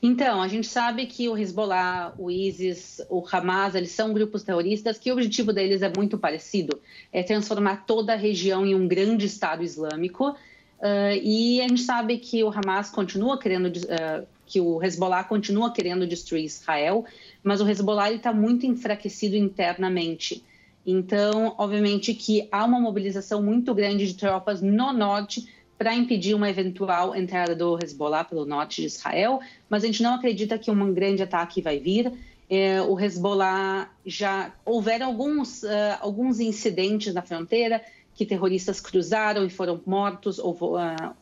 Então, a gente sabe que o Hezbollah, o ISIS, o Hamas, eles são grupos terroristas que o objetivo deles é muito parecido, é transformar toda a região em um grande Estado Islâmico. Ah, e a gente sabe que o Hamas continua querendo, ah, que o Hezbollah continua querendo destruir Israel, mas o Hezbollah está muito enfraquecido internamente. Então, obviamente que há uma mobilização muito grande de tropas no norte para impedir uma eventual entrada do Hezbollah pelo norte de Israel, mas a gente não acredita que um grande ataque vai vir. É, o Hezbollah já houveram alguns, ah, alguns incidentes na fronteira que terroristas cruzaram e foram mortos ou, ah,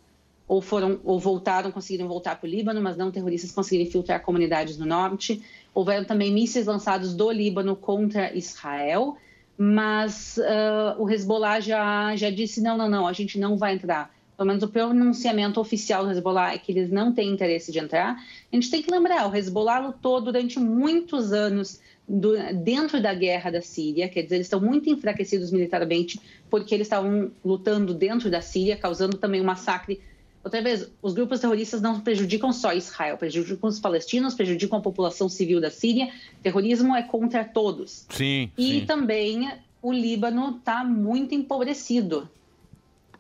ou foram ou voltaram, conseguiram voltar para o Líbano, mas não terroristas conseguiram infiltrar comunidades no norte. Houveram também mísseis lançados do Líbano contra Israel, mas ah, o Hezbollah já, já disse não, não, não, a gente não vai entrar. Pelo menos o pronunciamento oficial do Hezbollah é que eles não têm interesse de entrar. A gente tem que lembrar, o Hezbollah lutou durante muitos anos do- dentro da guerra da Síria, quer dizer, eles estão muito enfraquecidos militarmente porque eles estavam lutando dentro da Síria, causando também um massacre. Outra vez, os grupos terroristas não prejudicam só Israel, prejudicam os palestinos, prejudicam a população civil da Síria. Terrorismo é contra todos. Sim, E sim. também o Líbano está muito empobrecido.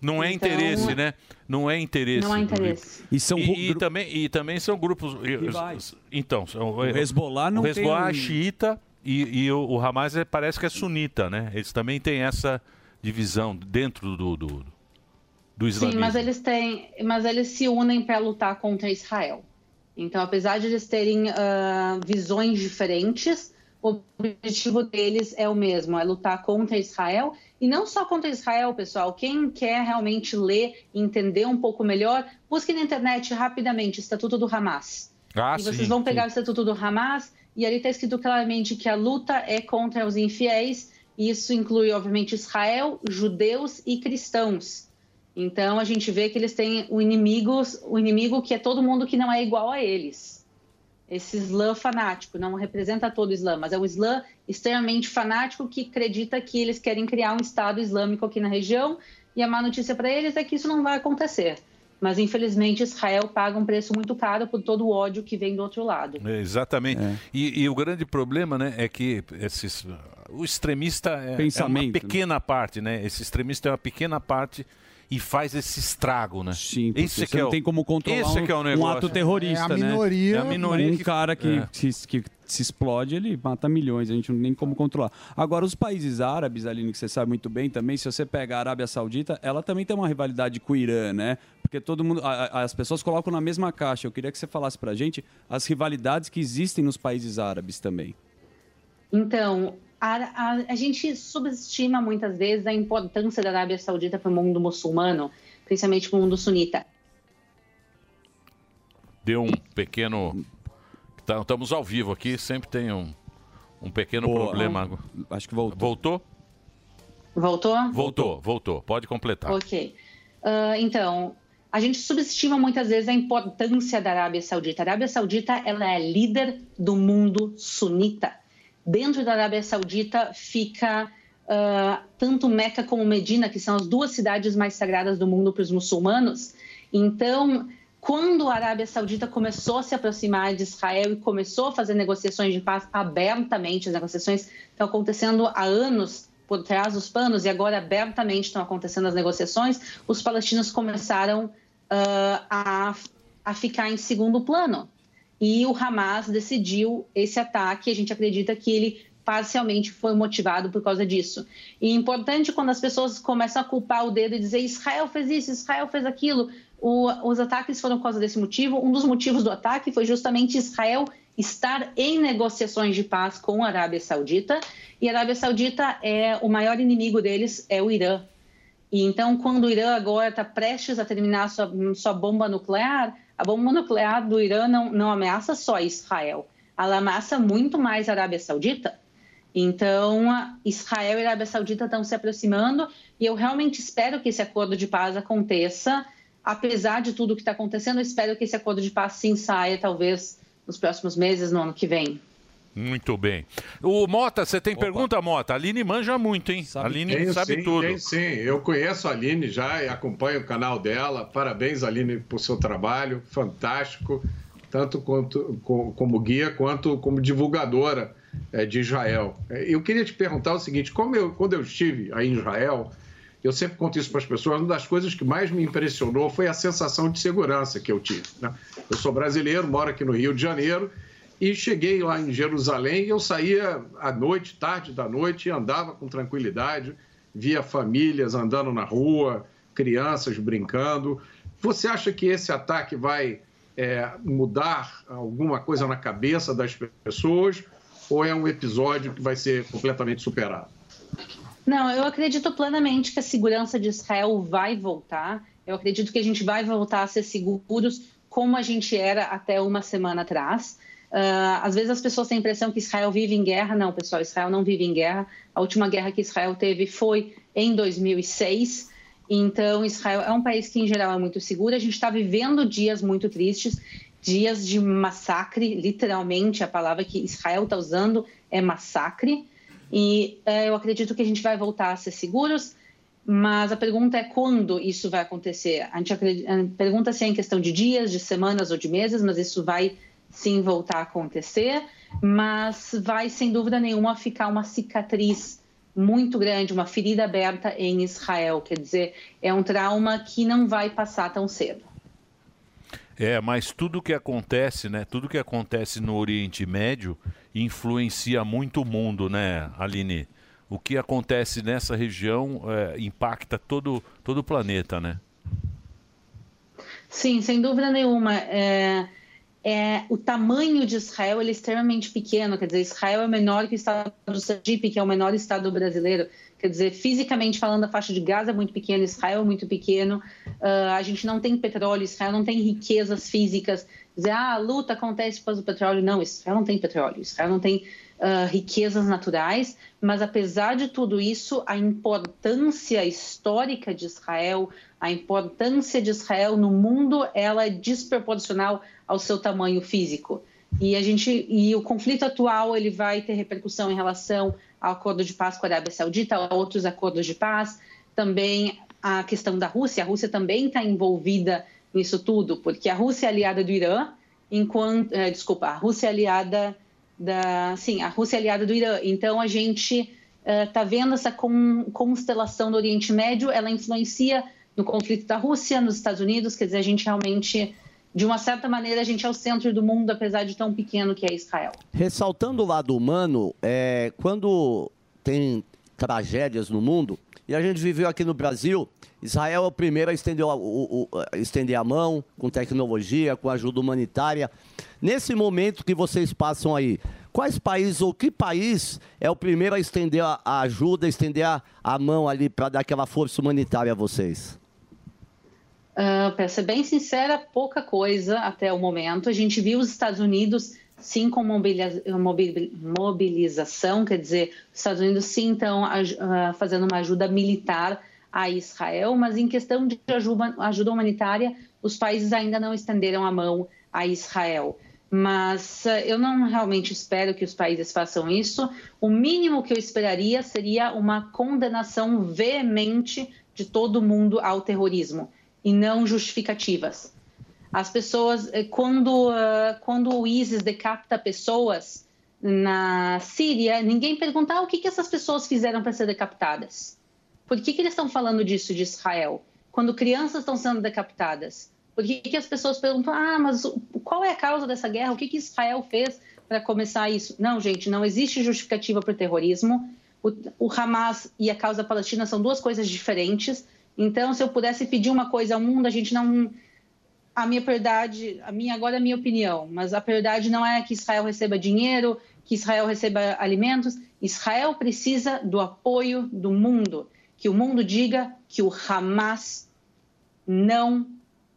Não é Então, interesse, né? Não é interesse. Não há do interesse. E são e, e também e também são grupos Rivais. Então, são, O Hezbollah não o Hezbollah tem é xiita e, e o, o Hamas é- parece que é sunita, né? Eles também têm essa divisão dentro do do, do Sim, islamismo. mas eles têm, mas eles se unem para lutar contra Israel. Então, apesar de eles terem ah, visões diferentes, o objetivo deles é o mesmo, é lutar contra Israel e não só contra Israel, pessoal. Quem quer realmente ler e entender um pouco melhor, busque na internet rapidamente Estatuto do Hamas. Ah, e vocês sim, vão pegar sim. o Estatuto do Hamas e ali está escrito claramente que a luta é contra os infiéis. E isso inclui, obviamente, Israel, judeus e cristãos. Então a gente vê que eles têm o inimigo, o inimigo que é todo mundo que não é igual a eles. Esse Islã fanático não representa todo o Islã, mas é o Islã extremamente fanático que acredita que eles querem criar um Estado Islâmico aqui na região. E a má notícia para eles é que isso não vai acontecer. Mas infelizmente Israel paga um preço muito caro por todo o ódio que vem do outro lado. É, exatamente. E, e o grande problema, né, é que esses, o extremista é, é uma né? pequena parte, né? Esse extremista é uma pequena parte e faz esse estrago, né? Sim, porque esse você não tem como controlar esse um, que é o um ato terrorista, É a né? minoria, É a minoria um que- cara que, É. se, que se explode, ele mata milhões, a gente não tem como controlar. Agora, os países árabes, Aline, que você sabe muito bem também, se você pega a Arábia Saudita, ela também tem uma rivalidade com o Irã, né? Porque todo mundo, a- a- as pessoas colocam na mesma caixa. Eu queria que você falasse pra gente as rivalidades que existem nos países árabes também. Então, a, a- a gente subestima muitas vezes a importância da Arábia Saudita para o mundo muçulmano, principalmente para o mundo sunita. Deu um pequeno. Tá- Estamos ao vivo aqui, sempre tem um, um pequeno Boa. problema. Acho que voltou. Voltou? Voltou? Voltou, voltou. Pode completar. Ok. Ah, então, a gente subestima muitas vezes a importância da Arábia Saudita. A Arábia Saudita ela é líder do mundo sunita. Dentro da Arábia Saudita fica ah, tanto Meca como Medina, que são as duas cidades mais sagradas do mundo para os muçulmanos. Então, quando a Arábia Saudita começou a se aproximar de Israel e começou a fazer negociações de paz abertamente, as negociações estão acontecendo há anos por trás dos panos e agora abertamente estão acontecendo as negociações, os palestinos começaram ah, a, a ficar em segundo plano. E o Hamas decidiu esse ataque, a gente acredita que ele parcialmente foi motivado por causa disso. E é importante quando as pessoas começam a culpar o dedo e dizer Israel fez isso, Israel fez aquilo, o- os ataques foram por causa desse motivo. Um dos motivos do ataque foi justamente Israel estar em negociações de paz com a Arábia Saudita. E a Arábia Saudita é o maior inimigo deles é o Irã. E então, quando o Irã agora está prestes a terminar sua, sua bomba nuclear, a bomba nuclear do Irã não, não ameaça só Israel, ela ameaça muito mais a Arábia Saudita. Então, Israel e a Arábia Saudita estão se aproximando e eu realmente espero que esse acordo de paz aconteça. Apesar de tudo que está acontecendo, eu espero que esse acordo de paz sim saia, talvez nos próximos meses, no ano que vem. Muito bem. O Mota, você tem pergunta, Mota? A Aline manja muito, hein? A Aline Tenho sabe sim, tudo. tenho sim. Eu conheço a Aline já e acompanho o canal dela. Parabéns, Aline, por seu trabalho. Fantástico. Tanto quanto, co- como guia quanto como divulgadora eh, de Israel. Eh, Eu queria te perguntar o seguinte: como eu, quando eu estive aí em Israel, eu sempre conto isso para as pessoas, uma das coisas que mais me impressionou foi a sensação de segurança que eu tive. né? Eu sou brasileiro, moro aqui no Rio de Janeiro, e cheguei lá em Jerusalém e eu saía à noite, tarde da noite, e andava com tranquilidade, via famílias andando na rua, crianças brincando. Você acha que esse ataque vai é, mudar alguma coisa na cabeça das pessoas ou é um episódio que vai ser completamente superado? Não, eu acredito plenamente que a segurança de Israel vai voltar. Eu acredito que a gente vai voltar a ser seguros como a gente era até uma semana atrás. Ah, às vezes as pessoas têm a impressão que Israel vive em guerra. Não, pessoal, Israel não vive em guerra. A última guerra que Israel teve foi em 2006. Então, Israel é um país que, em geral, é muito seguro. A gente está vivendo dias muito tristes, dias de massacre. Literalmente, a palavra que Israel está usando é massacre. E eh, eu acredito que a gente vai voltar a ser seguros, mas a pergunta é quando isso vai acontecer. A gente acredi- a pergunta se é em questão de dias, de semanas ou de meses, mas isso vai sim voltar a acontecer. Mas vai, sem dúvida nenhuma, ficar uma cicatriz muito grande, uma ferida aberta em Israel. Quer dizer, é um trauma que não vai passar tão cedo. É, mas tudo que acontece, né? Tudo que acontece no Oriente Médio influencia muito o mundo, né, Aline? O que acontece nessa região é, impacta todo, todo o planeta, né? Sim, sem dúvida nenhuma. É, é, o tamanho de Israel é extremamente pequeno. Quer dizer, Israel é menor que o estado do Sergipe, que é o menor estado brasileiro. Quer dizer, fisicamente falando, a faixa de Gaza é muito pequena, Israel é muito pequeno. Ah, a gente não tem petróleo, Israel não tem riquezas físicas. Dizer, ah, a luta acontece por causa do petróleo. Não, Israel não tem petróleo. Israel não tem uh, riquezas naturais, mas apesar de tudo isso, a importância histórica de Israel, a importância de Israel no mundo, ela é desproporcional ao seu tamanho físico. E a gente e o conflito atual ele vai ter repercussão em relação ao acordo de paz com a Arábia Saudita, a outros acordos de paz, também a questão da Rússia. A Rússia também está envolvida nisso tudo, porque a Rússia é aliada do Irã, enquanto, eh, desculpa, a Rússia é aliada da, sim, a Rússia é aliada do Irã. Então a gente está uh, vendo essa constelação do Oriente Médio, ela influencia no conflito da Rússia, nos Estados Unidos, quer dizer, a gente realmente de uma certa maneira, a gente é o centro do mundo, apesar de tão pequeno que é Israel. Ressaltando o lado humano, é, quando tem tragédias no mundo, e a gente viveu aqui no Brasil, Israel é o primeiro a estender, o, o, a estender a mão com tecnologia, com ajuda humanitária. Nesse momento que vocês passam aí, quais países ou que país é o primeiro a estender a, a ajuda, estender a, a mão ali para dar aquela força humanitária a vocês? Uh, para ser bem sincera, pouca coisa até o momento. A gente viu os Estados Unidos sim com mobilização, quer dizer, os Estados Unidos sim estão uh, fazendo uma ajuda militar a Israel, mas em questão de ajuda, ajuda humanitária, os países ainda não estenderam a mão a Israel. Mas uh, eu não realmente espero que os países façam isso. O mínimo que eu esperaria seria uma condenação veemente de todo mundo ao terrorismo e não justificativas. As pessoas, eh, quando, uh, quando o ISIS decapita pessoas na Síria, ninguém pergunta ah, o que, que essas pessoas fizeram para ser decapitadas. Por que, que eles estão falando disso de Israel? Quando crianças estão sendo decapitadas. Por que, que as pessoas perguntam, ah, mas qual é a causa dessa guerra? O que, que Israel fez para começar isso? Não, gente, não existe justificativa para o terrorismo. O, o Hamas e a causa palestina são duas coisas diferentes. Então, se eu pudesse pedir uma coisa ao mundo, a gente não. A minha prioridade, a minha agora é a minha opinião, mas a prioridade não é que Israel receba dinheiro, que Israel receba alimentos. Israel precisa do apoio do mundo, que o mundo diga que o Hamas não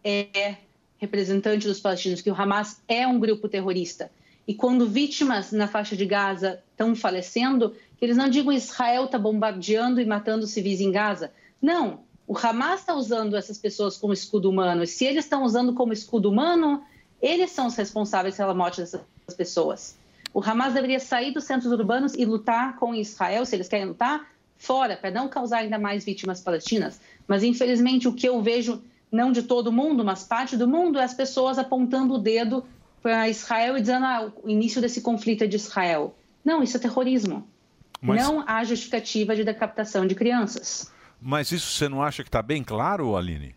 é representante dos palestinos, que o Hamas é um grupo terrorista. E quando vítimas na faixa de Gaza estão falecendo, que eles não digam Israel está bombardeando e matando civis em Gaza. Não, o Hamas está usando essas pessoas como escudo humano. E se eles estão usando como escudo humano, eles são os responsáveis pela morte dessas pessoas. O Hamas deveria sair dos centros urbanos e lutar com Israel, se eles querem lutar, fora, para não causar ainda mais vítimas palestinas. Mas, infelizmente, o que eu vejo, não de todo mundo, mas parte do mundo, é as pessoas apontando o dedo para Israel e dizendo ah, o início desse conflito é de Israel. Não, isso é terrorismo. Mas... Não há justificativa de decapitação de crianças. Mas isso você não acha que está bem claro, Aline?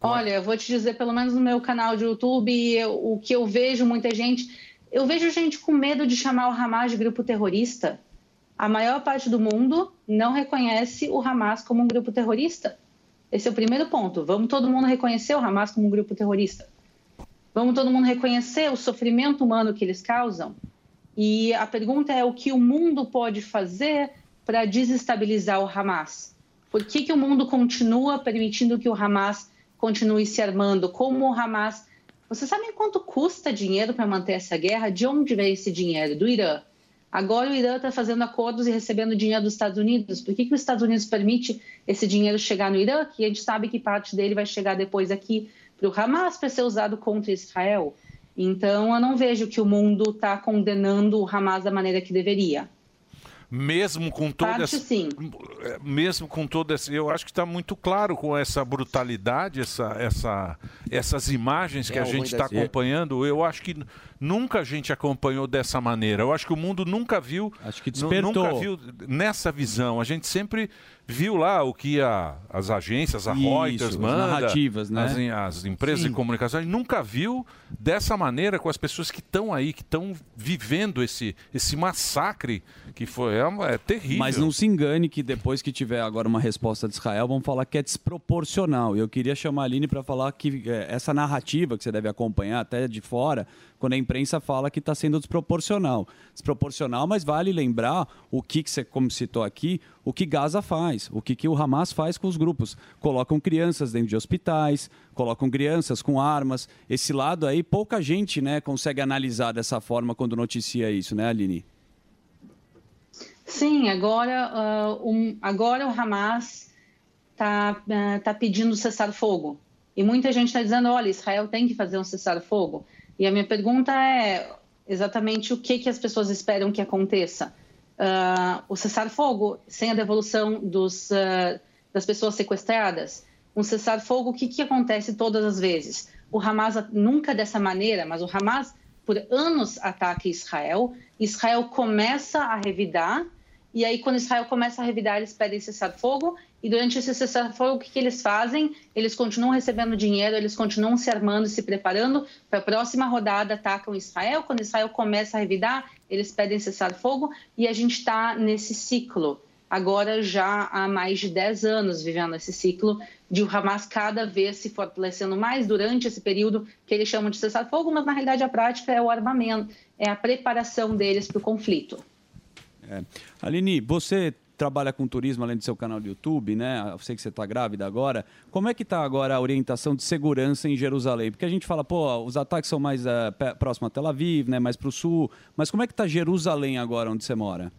Olha, eu vou te dizer, pelo menos no meu canal de YouTube, eu, o que eu vejo muita gente. Eu vejo gente com medo de chamar o Hamas de grupo terrorista. A maior parte do mundo não reconhece o Hamas como um grupo terrorista. Esse é o primeiro ponto. Vamos todo mundo reconhecer o Hamas como um grupo terrorista. Vamos todo mundo reconhecer o sofrimento humano que eles causam. E a pergunta é o que o mundo pode fazer para desestabilizar o Hamas? Por que, que o mundo continua permitindo que o Hamas continue se armando? Como o Hamas. Vocês sabem quanto custa dinheiro para manter essa guerra? De onde vem esse dinheiro? Do Irã. Agora o Irã está fazendo acordos e recebendo dinheiro dos Estados Unidos. Por que, que os Estados Unidos permite esse dinheiro chegar no Irã? Que a gente sabe que parte dele vai chegar depois aqui para o Hamas para ser usado contra Israel. Então, eu não vejo que o mundo está condenando o Hamas da maneira que deveria mesmo com toda essa, sim. mesmo com toda essa, eu acho que está muito claro com essa brutalidade, essa, essa, essas imagens que é, a gente está acompanhando. Eu acho que nunca a gente acompanhou dessa maneira. Eu acho que o mundo nunca viu, acho que despertou. nunca viu nessa visão. A gente sempre viu lá o que a, as agências, a Isso, Reuters manda, narrativas, né? as, as empresas Sim. de comunicação, a gente nunca viu dessa maneira com as pessoas que estão aí, que estão vivendo esse, esse massacre que foi é, é, terrível. Mas não se engane que depois que tiver agora uma resposta de Israel, vão falar que é desproporcional. E eu queria chamar a Aline para falar que é, essa narrativa que você deve acompanhar até de fora, quando a imprensa fala que está sendo desproporcional. Desproporcional, mas vale lembrar o que, que você, como citou aqui, o que Gaza faz, o que, que o Hamas faz com os grupos. Colocam crianças dentro de hospitais, colocam crianças com armas. Esse lado aí, pouca gente né, consegue analisar dessa forma quando noticia isso, né, Aline? Sim, agora, uh, um, agora o Hamas está uh, tá pedindo cessar-fogo. E muita gente está dizendo, olha, Israel tem que fazer um cessar-fogo. E a minha pergunta é exatamente o que, que as pessoas esperam que aconteça. Uh, o cessar-fogo sem a devolução dos, uh, das pessoas sequestradas. Um cessar-fogo, o que, que acontece todas as vezes? O Hamas, nunca dessa maneira, mas o Hamas, por anos, ataca Israel. Israel começa a revidar e aí, quando Israel começa a revidar, eles pedem cessar-fogo. E durante esse cessar-fogo, o que, que, eles fazem? Eles continuam recebendo dinheiro, eles continuam se armando se preparando para a próxima rodada, atacam Israel. Quando Israel começa a revidar, eles pedem cessar-fogo. E a gente está nesse ciclo. Agora, já há mais de 10 anos vivendo esse ciclo de o Hamas cada vez se fortalecendo mais durante esse período que eles chamam de cessar-fogo, mas na realidade a prática é o armamento, é a preparação deles para o conflito. É. Aline, você trabalha com turismo além do seu canal do YouTube, né? Eu sei que você está grávida agora. Como é que está agora a orientação de segurança em Jerusalém? Porque a gente fala, pô, os ataques são mais uh, próximo a Tel Aviv, né? Mais para o sul. Mas como é que está Jerusalém agora, onde você mora?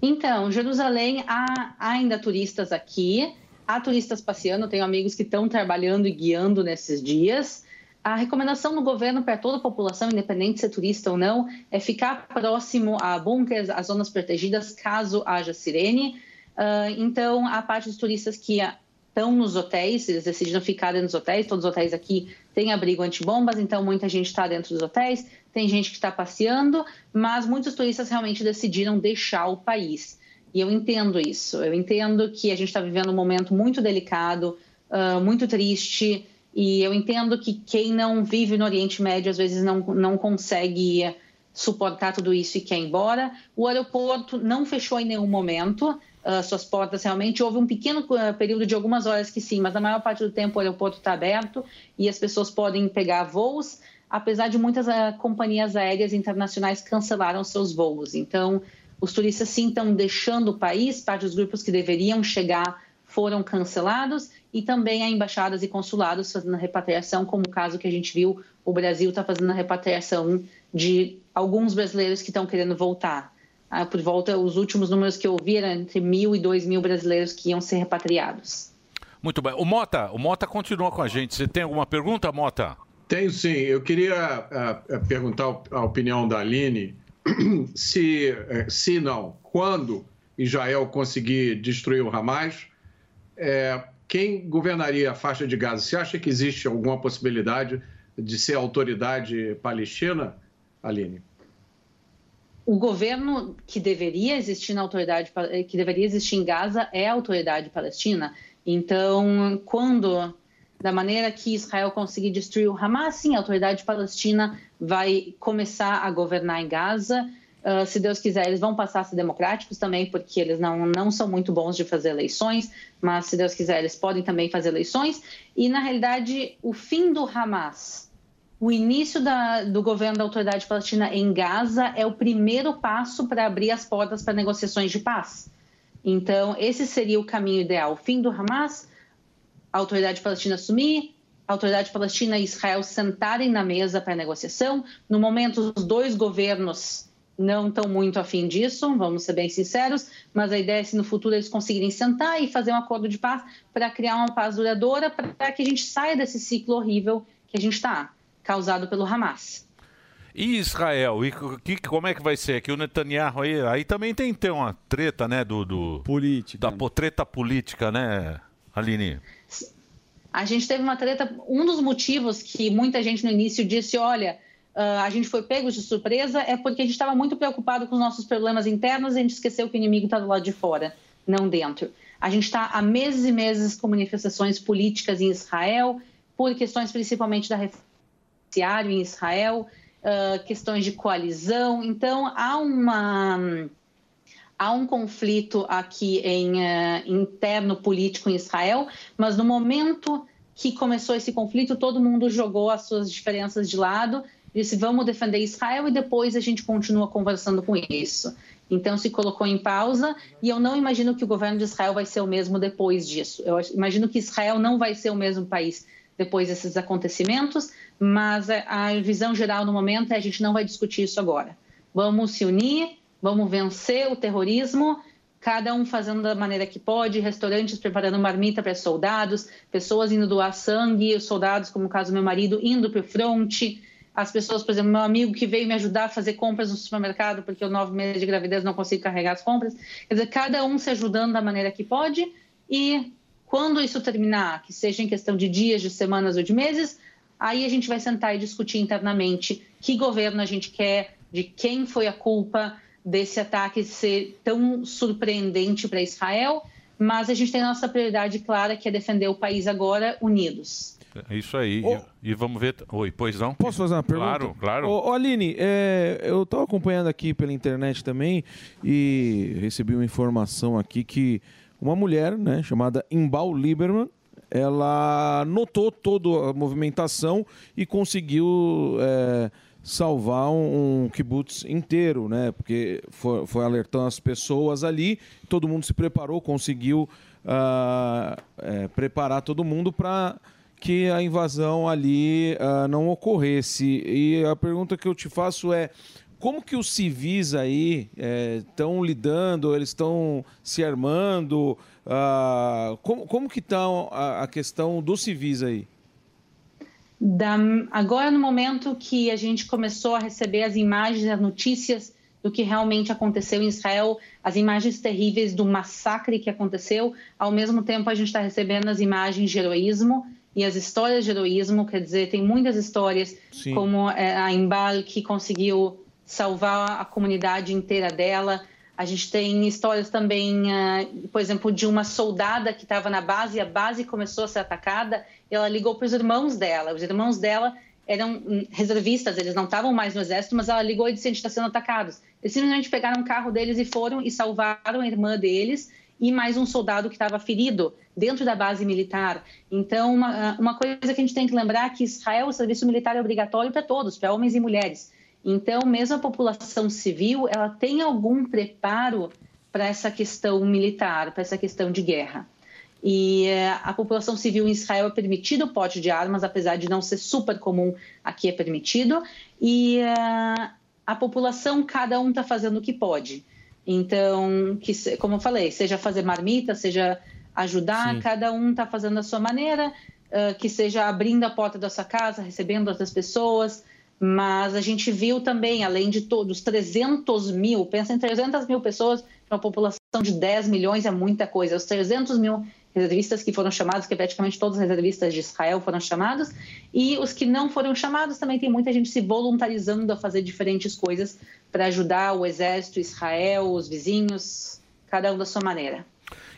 Então, Jerusalém, há, há ainda turistas aqui. Há turistas passeando. Tenho amigos que estão trabalhando e guiando nesses dias. A recomendação do governo para toda a população, independente se é turista ou não, é ficar próximo a bunkers, a zonas protegidas, caso haja sirene. Uh, então, a parte dos turistas que estão nos hotéis, eles decidiram ficar dentro dos hotéis, todos os hotéis aqui têm abrigo antibombas, então muita gente está dentro dos hotéis, tem gente que está passeando, mas muitos turistas realmente decidiram deixar o país. E eu entendo isso, eu entendo que a gente está vivendo um momento muito delicado, uh, muito triste, e eu entendo que quem não vive no Oriente Médio às vezes não, não consegue suportar tudo isso e quer ir embora. O aeroporto não fechou em nenhum momento uh, suas portas realmente. Houve um pequeno uh, período de algumas horas que sim, mas a maior parte do tempo o aeroporto está aberto e as pessoas podem pegar voos, apesar de muitas uh, companhias aéreas internacionais cancelaram seus voos. Então, os turistas sim estão deixando o país, parte dos grupos que deveriam chegar foram cancelados e também há embaixadas e consulados fazendo a repatriação, como o caso que a gente viu, o Brasil está fazendo a repatriação de alguns brasileiros que estão querendo voltar. Ah, por volta, os últimos números que eu vi eram entre mil e dois mil brasileiros que iam ser repatriados. Muito bem. O Mota, o Mota continua com a gente. Você tem alguma pergunta, Mota? Tenho sim. Eu queria uh, perguntar a opinião da Aline. Se, uh, se não, quando Israel conseguir destruir o Hamas, é, quem governaria a faixa de Gaza? Você acha que existe alguma possibilidade de ser autoridade palestina, Aline? O governo que deveria existir na autoridade que deveria existir em Gaza é a autoridade palestina. Então, quando da maneira que Israel conseguir destruir o Hamas, sim, a autoridade palestina vai começar a governar em Gaza. Uh, se Deus quiser, eles vão passar a ser democráticos também, porque eles não, não são muito bons de fazer eleições, mas se Deus quiser, eles podem também fazer eleições. E, na realidade, o fim do Hamas, o início da, do governo da Autoridade Palestina em Gaza é o primeiro passo para abrir as portas para negociações de paz. Então, esse seria o caminho ideal. O fim do Hamas, a Autoridade Palestina assumir, a Autoridade Palestina e Israel sentarem na mesa para negociação. No momento, os dois governos não estão muito afim disso, vamos ser bem sinceros, mas a ideia é se no futuro eles conseguirem sentar e fazer um acordo de paz para criar uma paz duradoura, para que a gente saia desse ciclo horrível que a gente está, causado pelo Hamas. E Israel, e que, como é que vai ser? Que o Netanyahu aí, aí também tem que ter uma treta, né, do, do política, da treta política, né, Aline? A gente teve uma treta, um dos motivos que muita gente no início disse, olha, uh, a gente foi pego de surpresa é porque a gente estava muito preocupado com os nossos problemas internos e a gente esqueceu que o inimigo está do lado de fora, não dentro. A gente está há meses e meses com manifestações políticas em Israel, por questões principalmente da refugiário em Israel, uh, questões de coalizão. Então, há uma há um conflito aqui em, uh, interno político em Israel, mas no momento que começou esse conflito, todo mundo jogou as suas diferenças de lado disse vamos defender Israel e depois a gente continua conversando com isso. Então se colocou em pausa e eu não imagino que o governo de Israel vai ser o mesmo depois disso. Eu imagino que Israel não vai ser o mesmo país depois desses acontecimentos, mas a visão geral no momento é a gente não vai discutir isso agora. Vamos se unir, vamos vencer o terrorismo, cada um fazendo da maneira que pode, restaurantes preparando marmita para soldados, pessoas indo doar sangue, os soldados, como o caso do meu marido, indo para o fronte, as pessoas, por exemplo, meu amigo que veio me ajudar a fazer compras no supermercado porque eu nove meses de gravidez não consigo carregar as compras. Quer dizer, cada um se ajudando da maneira que pode e quando isso terminar, que seja em questão de dias, de semanas ou de meses, aí a gente vai sentar e discutir internamente que governo a gente quer, de quem foi a culpa desse ataque ser tão surpreendente para Israel, mas a gente tem nossa prioridade clara, que é defender o país agora unidos. É isso aí. Oh. E, e, vamos ver. Oi, pois não? Posso fazer uma pergunta? Claro, claro. Ô, Aline, é, eu estou acompanhando aqui pela internet também e recebi uma informação aqui que uma mulher, né, chamada Imbal Lieberman, ela notou toda a movimentação e conseguiu é, salvar um, um kibbutz inteiro, né? Porque foi, foi, alertando as pessoas ali, todo mundo se preparou, conseguiu uh, é, preparar todo mundo para que a invasão ali uh, não ocorresse. E a pergunta que eu te faço é como que os civis aí estão é, lidando, eles estão se armando? Uh, como, como que está a, a, questão dos civis aí? Da, agora, no momento que a gente começou a receber as imagens, as notícias do que realmente aconteceu em Israel, as imagens terríveis do massacre que aconteceu, ao mesmo tempo a gente está recebendo as imagens de heroísmo e as histórias de heroísmo, quer dizer, tem muitas histórias, Sim. como é, a Embal, que conseguiu salvar a comunidade inteira dela. A gente tem histórias também, uh, por exemplo, de uma soldada que estava na base e a base começou a ser atacada. ela ligou para os irmãos dela. Os irmãos dela eram hum, reservistas, eles não estavam mais no exército, mas ela ligou e disse: a gente está sendo atacados. Eles simplesmente pegaram o carro deles e foram e salvaram a irmã deles e mais um soldado que estava ferido dentro da base militar. Então, uma, uma coisa que a gente tem que lembrar é que Israel, o serviço militar é obrigatório para todos, para homens e mulheres. Então, mesmo a população civil, ela tem algum preparo para essa questão militar, para essa questão de guerra. E uh, a população civil em Israel é permitido o porte de armas, apesar de não ser super comum, aqui é permitido. E uh, a população, cada um está fazendo o que pode. Então, que, como eu falei, seja fazer marmita, seja ajudar, Sim. cada um está fazendo a sua maneira, uh, que seja abrindo a porta da sua casa, recebendo outras pessoas, mas a gente viu também, além de todos, 300 mil, pensa em 300 mil pessoas, uma população de 10 milhões é muita coisa. Os 300 mil reservistas que foram chamados, que praticamente todos os reservistas de Israel foram chamados, e os que não foram chamados também tem muita gente se voluntarizando a fazer diferentes coisas para ajudar o exército, Israel, os vizinhos, cada um da sua maneira.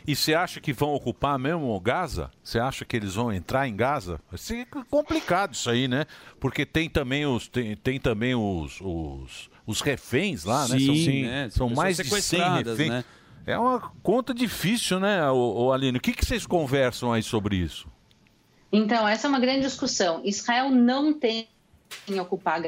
E você acha que vão ocupar mesmo Gaza? Você acha que eles vão entrar em Gaza? Vai ser complicado isso aí, né? Porque tem também os, tem, tem também os, os, os reféns lá, sim, né? São, sim, né? são mais de 100 reféns. Né? É uma conta difícil, né, o, Aline? O que, que vocês conversam aí sobre isso? Então, essa é uma grande discussão. Israel não tem em ocupar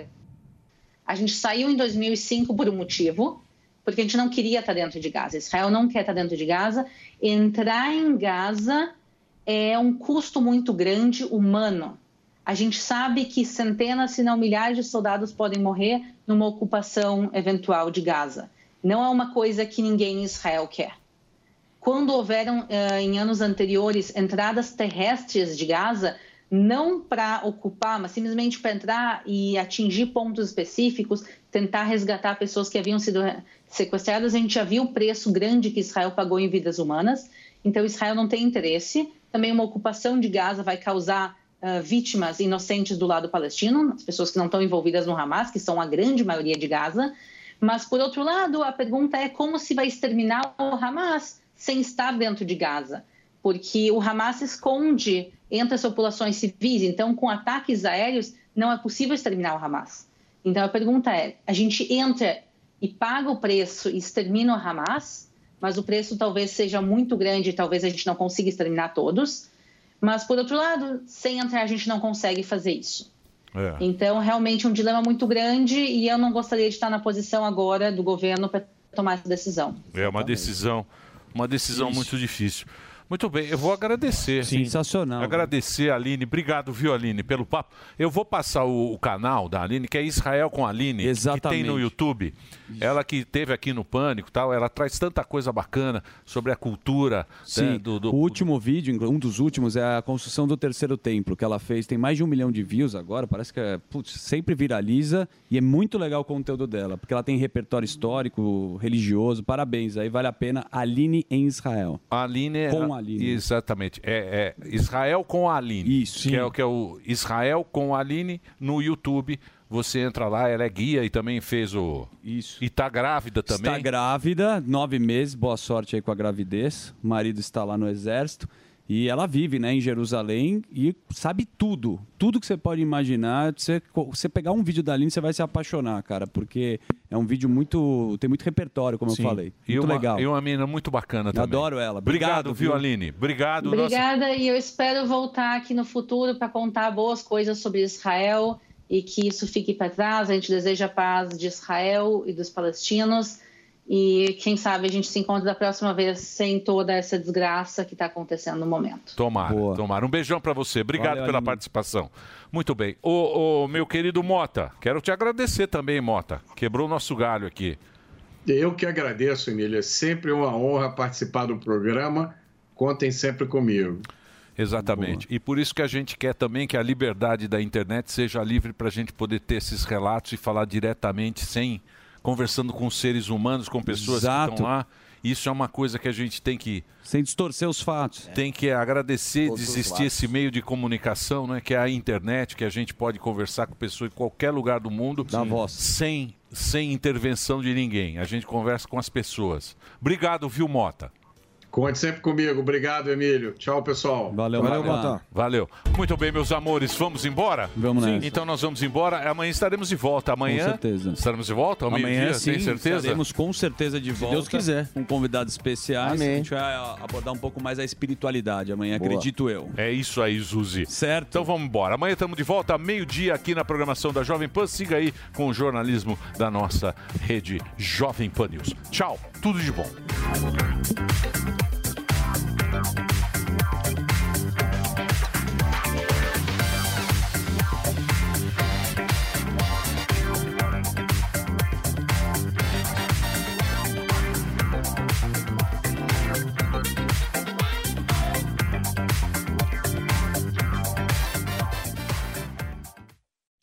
A gente saiu em 2005 por um motivo, porque a gente não queria estar dentro de Gaza. Israel não quer estar dentro de Gaza. Entrar em Gaza é um custo muito grande humano. A gente sabe que centenas, se não milhares de soldados podem morrer numa ocupação eventual de Gaza. Não é uma coisa que ninguém em Israel quer. Quando houveram, uh, em anos anteriores, entradas terrestres de Gaza, não para ocupar, mas simplesmente para entrar e atingir pontos específicos, tentar resgatar pessoas que haviam sido sequestradas, a gente já viu o preço grande que Israel pagou em vidas humanas. Então, Israel não tem interesse. Também uma ocupação de Gaza vai causar uh, vítimas inocentes do lado palestino, as pessoas que não estão envolvidas no Hamas, que são a grande maioria de Gaza. Mas, por outro lado, a pergunta é como se vai exterminar o Hamas sem estar dentro de Gaza. Porque o Hamas esconde entre as populações civis, então, com ataques aéreos, não é possível exterminar o Hamas. Então, a pergunta é: a gente entra e paga o preço e extermina o Hamas, mas o preço talvez seja muito grande, talvez a gente não consiga exterminar todos. Mas, por outro lado, sem entrar, a gente não consegue fazer isso. É. Então, realmente, é um dilema muito grande e eu não gostaria de estar na posição agora do governo para tomar essa decisão. É uma decisão, uma decisão muito difícil. Muito bem, eu vou agradecer. Sensacional. Agradecer a Aline. Obrigado, viu, Aline, pelo papo. Eu vou passar o, o canal da Aline, que é Israel com a Aline, que tem Exatamente. no YouTube. Ela que teve aqui no Pânico tal, ela traz tanta coisa bacana sobre a cultura Sim, né, do, do- o último vídeo, um dos últimos, é a construção do terceiro templo que ela fez. Tem mais de um milhão de views agora, parece que é, putz, sempre viraliza e é muito legal o conteúdo dela, porque ela tem repertório histórico, religioso. Parabéns, aí vale a pena. Aline em Israel. Aline é- Com a Aline. Exatamente. É, é Israel com a Aline. Isso. Que é, o- que é o Israel com a Aline no YouTube. Você entra lá, ela é guia e também fez o. Isso. E tá grávida também. Está grávida, nove meses, boa sorte aí com a gravidez. O marido está lá no exército. E ela vive né, em Jerusalém e sabe tudo. Tudo que você pode imaginar. Você, você pegar um vídeo da Aline, você vai se apaixonar, cara. Porque é um vídeo muito. tem muito repertório, como Sim. eu falei. E Muito uma, legal. E uma menina muito bacana também. Adoro ela. Obrigado, Obrigado, viu? Aline? Obrigado. nossa- Obrigada e eu espero voltar aqui no futuro para contar boas coisas sobre Israel e que isso fique para trás. A gente deseja a paz de Israel e dos palestinos e quem sabe a gente se encontra da próxima vez sem toda essa desgraça que está acontecendo no momento. Tomara, tomara. Um beijão pra você. Obrigado Valeu, pela Aline. participação. Muito bem. Ô, ô, meu querido Mota, quero te agradecer também, Mota. Quebrou o nosso galho aqui. Eu que agradeço, Emília. É sempre uma honra participar do programa. Contem sempre comigo. Exatamente. E por isso que a gente quer também que a liberdade da internet seja livre para a gente poder ter esses relatos e falar diretamente, sem conversando com seres humanos, com pessoas que Exato. estão lá. Isso é uma coisa que a gente tem que sem distorcer os fatos. tem que agradecer Todos os desistir lados. esse meio de comunicação, né, que é a internet, que a gente pode conversar com pessoas em qualquer lugar do mundo, sem sem intervenção de ninguém. A gente conversa com as pessoas. Obrigado, viu, Mota? Conte sempre comigo. Obrigado, Emílio. Tchau, pessoal. Valeu, Valeu. Muito bem, meus amores, vamos embora? Vamos nessa. Então nós vamos embora. Amanhã estaremos de volta. Amanhã. Com certeza. Estaremos de volta? Ao Amanhã sim, tem certeza? estaremos com certeza de volta. Deus quiser. Com convidados especiais. Amém. A gente vai abordar um pouco mais a espiritualidade amanhã, Boa. acredito eu. É isso aí, Zuzi. Certo. Então vamos embora. Amanhã estamos de volta, meio-dia, aqui na programação da Jovem Pan. Siga aí com o jornalismo da nossa rede Jovem Pan News. Tchau, tudo de bom. Bye.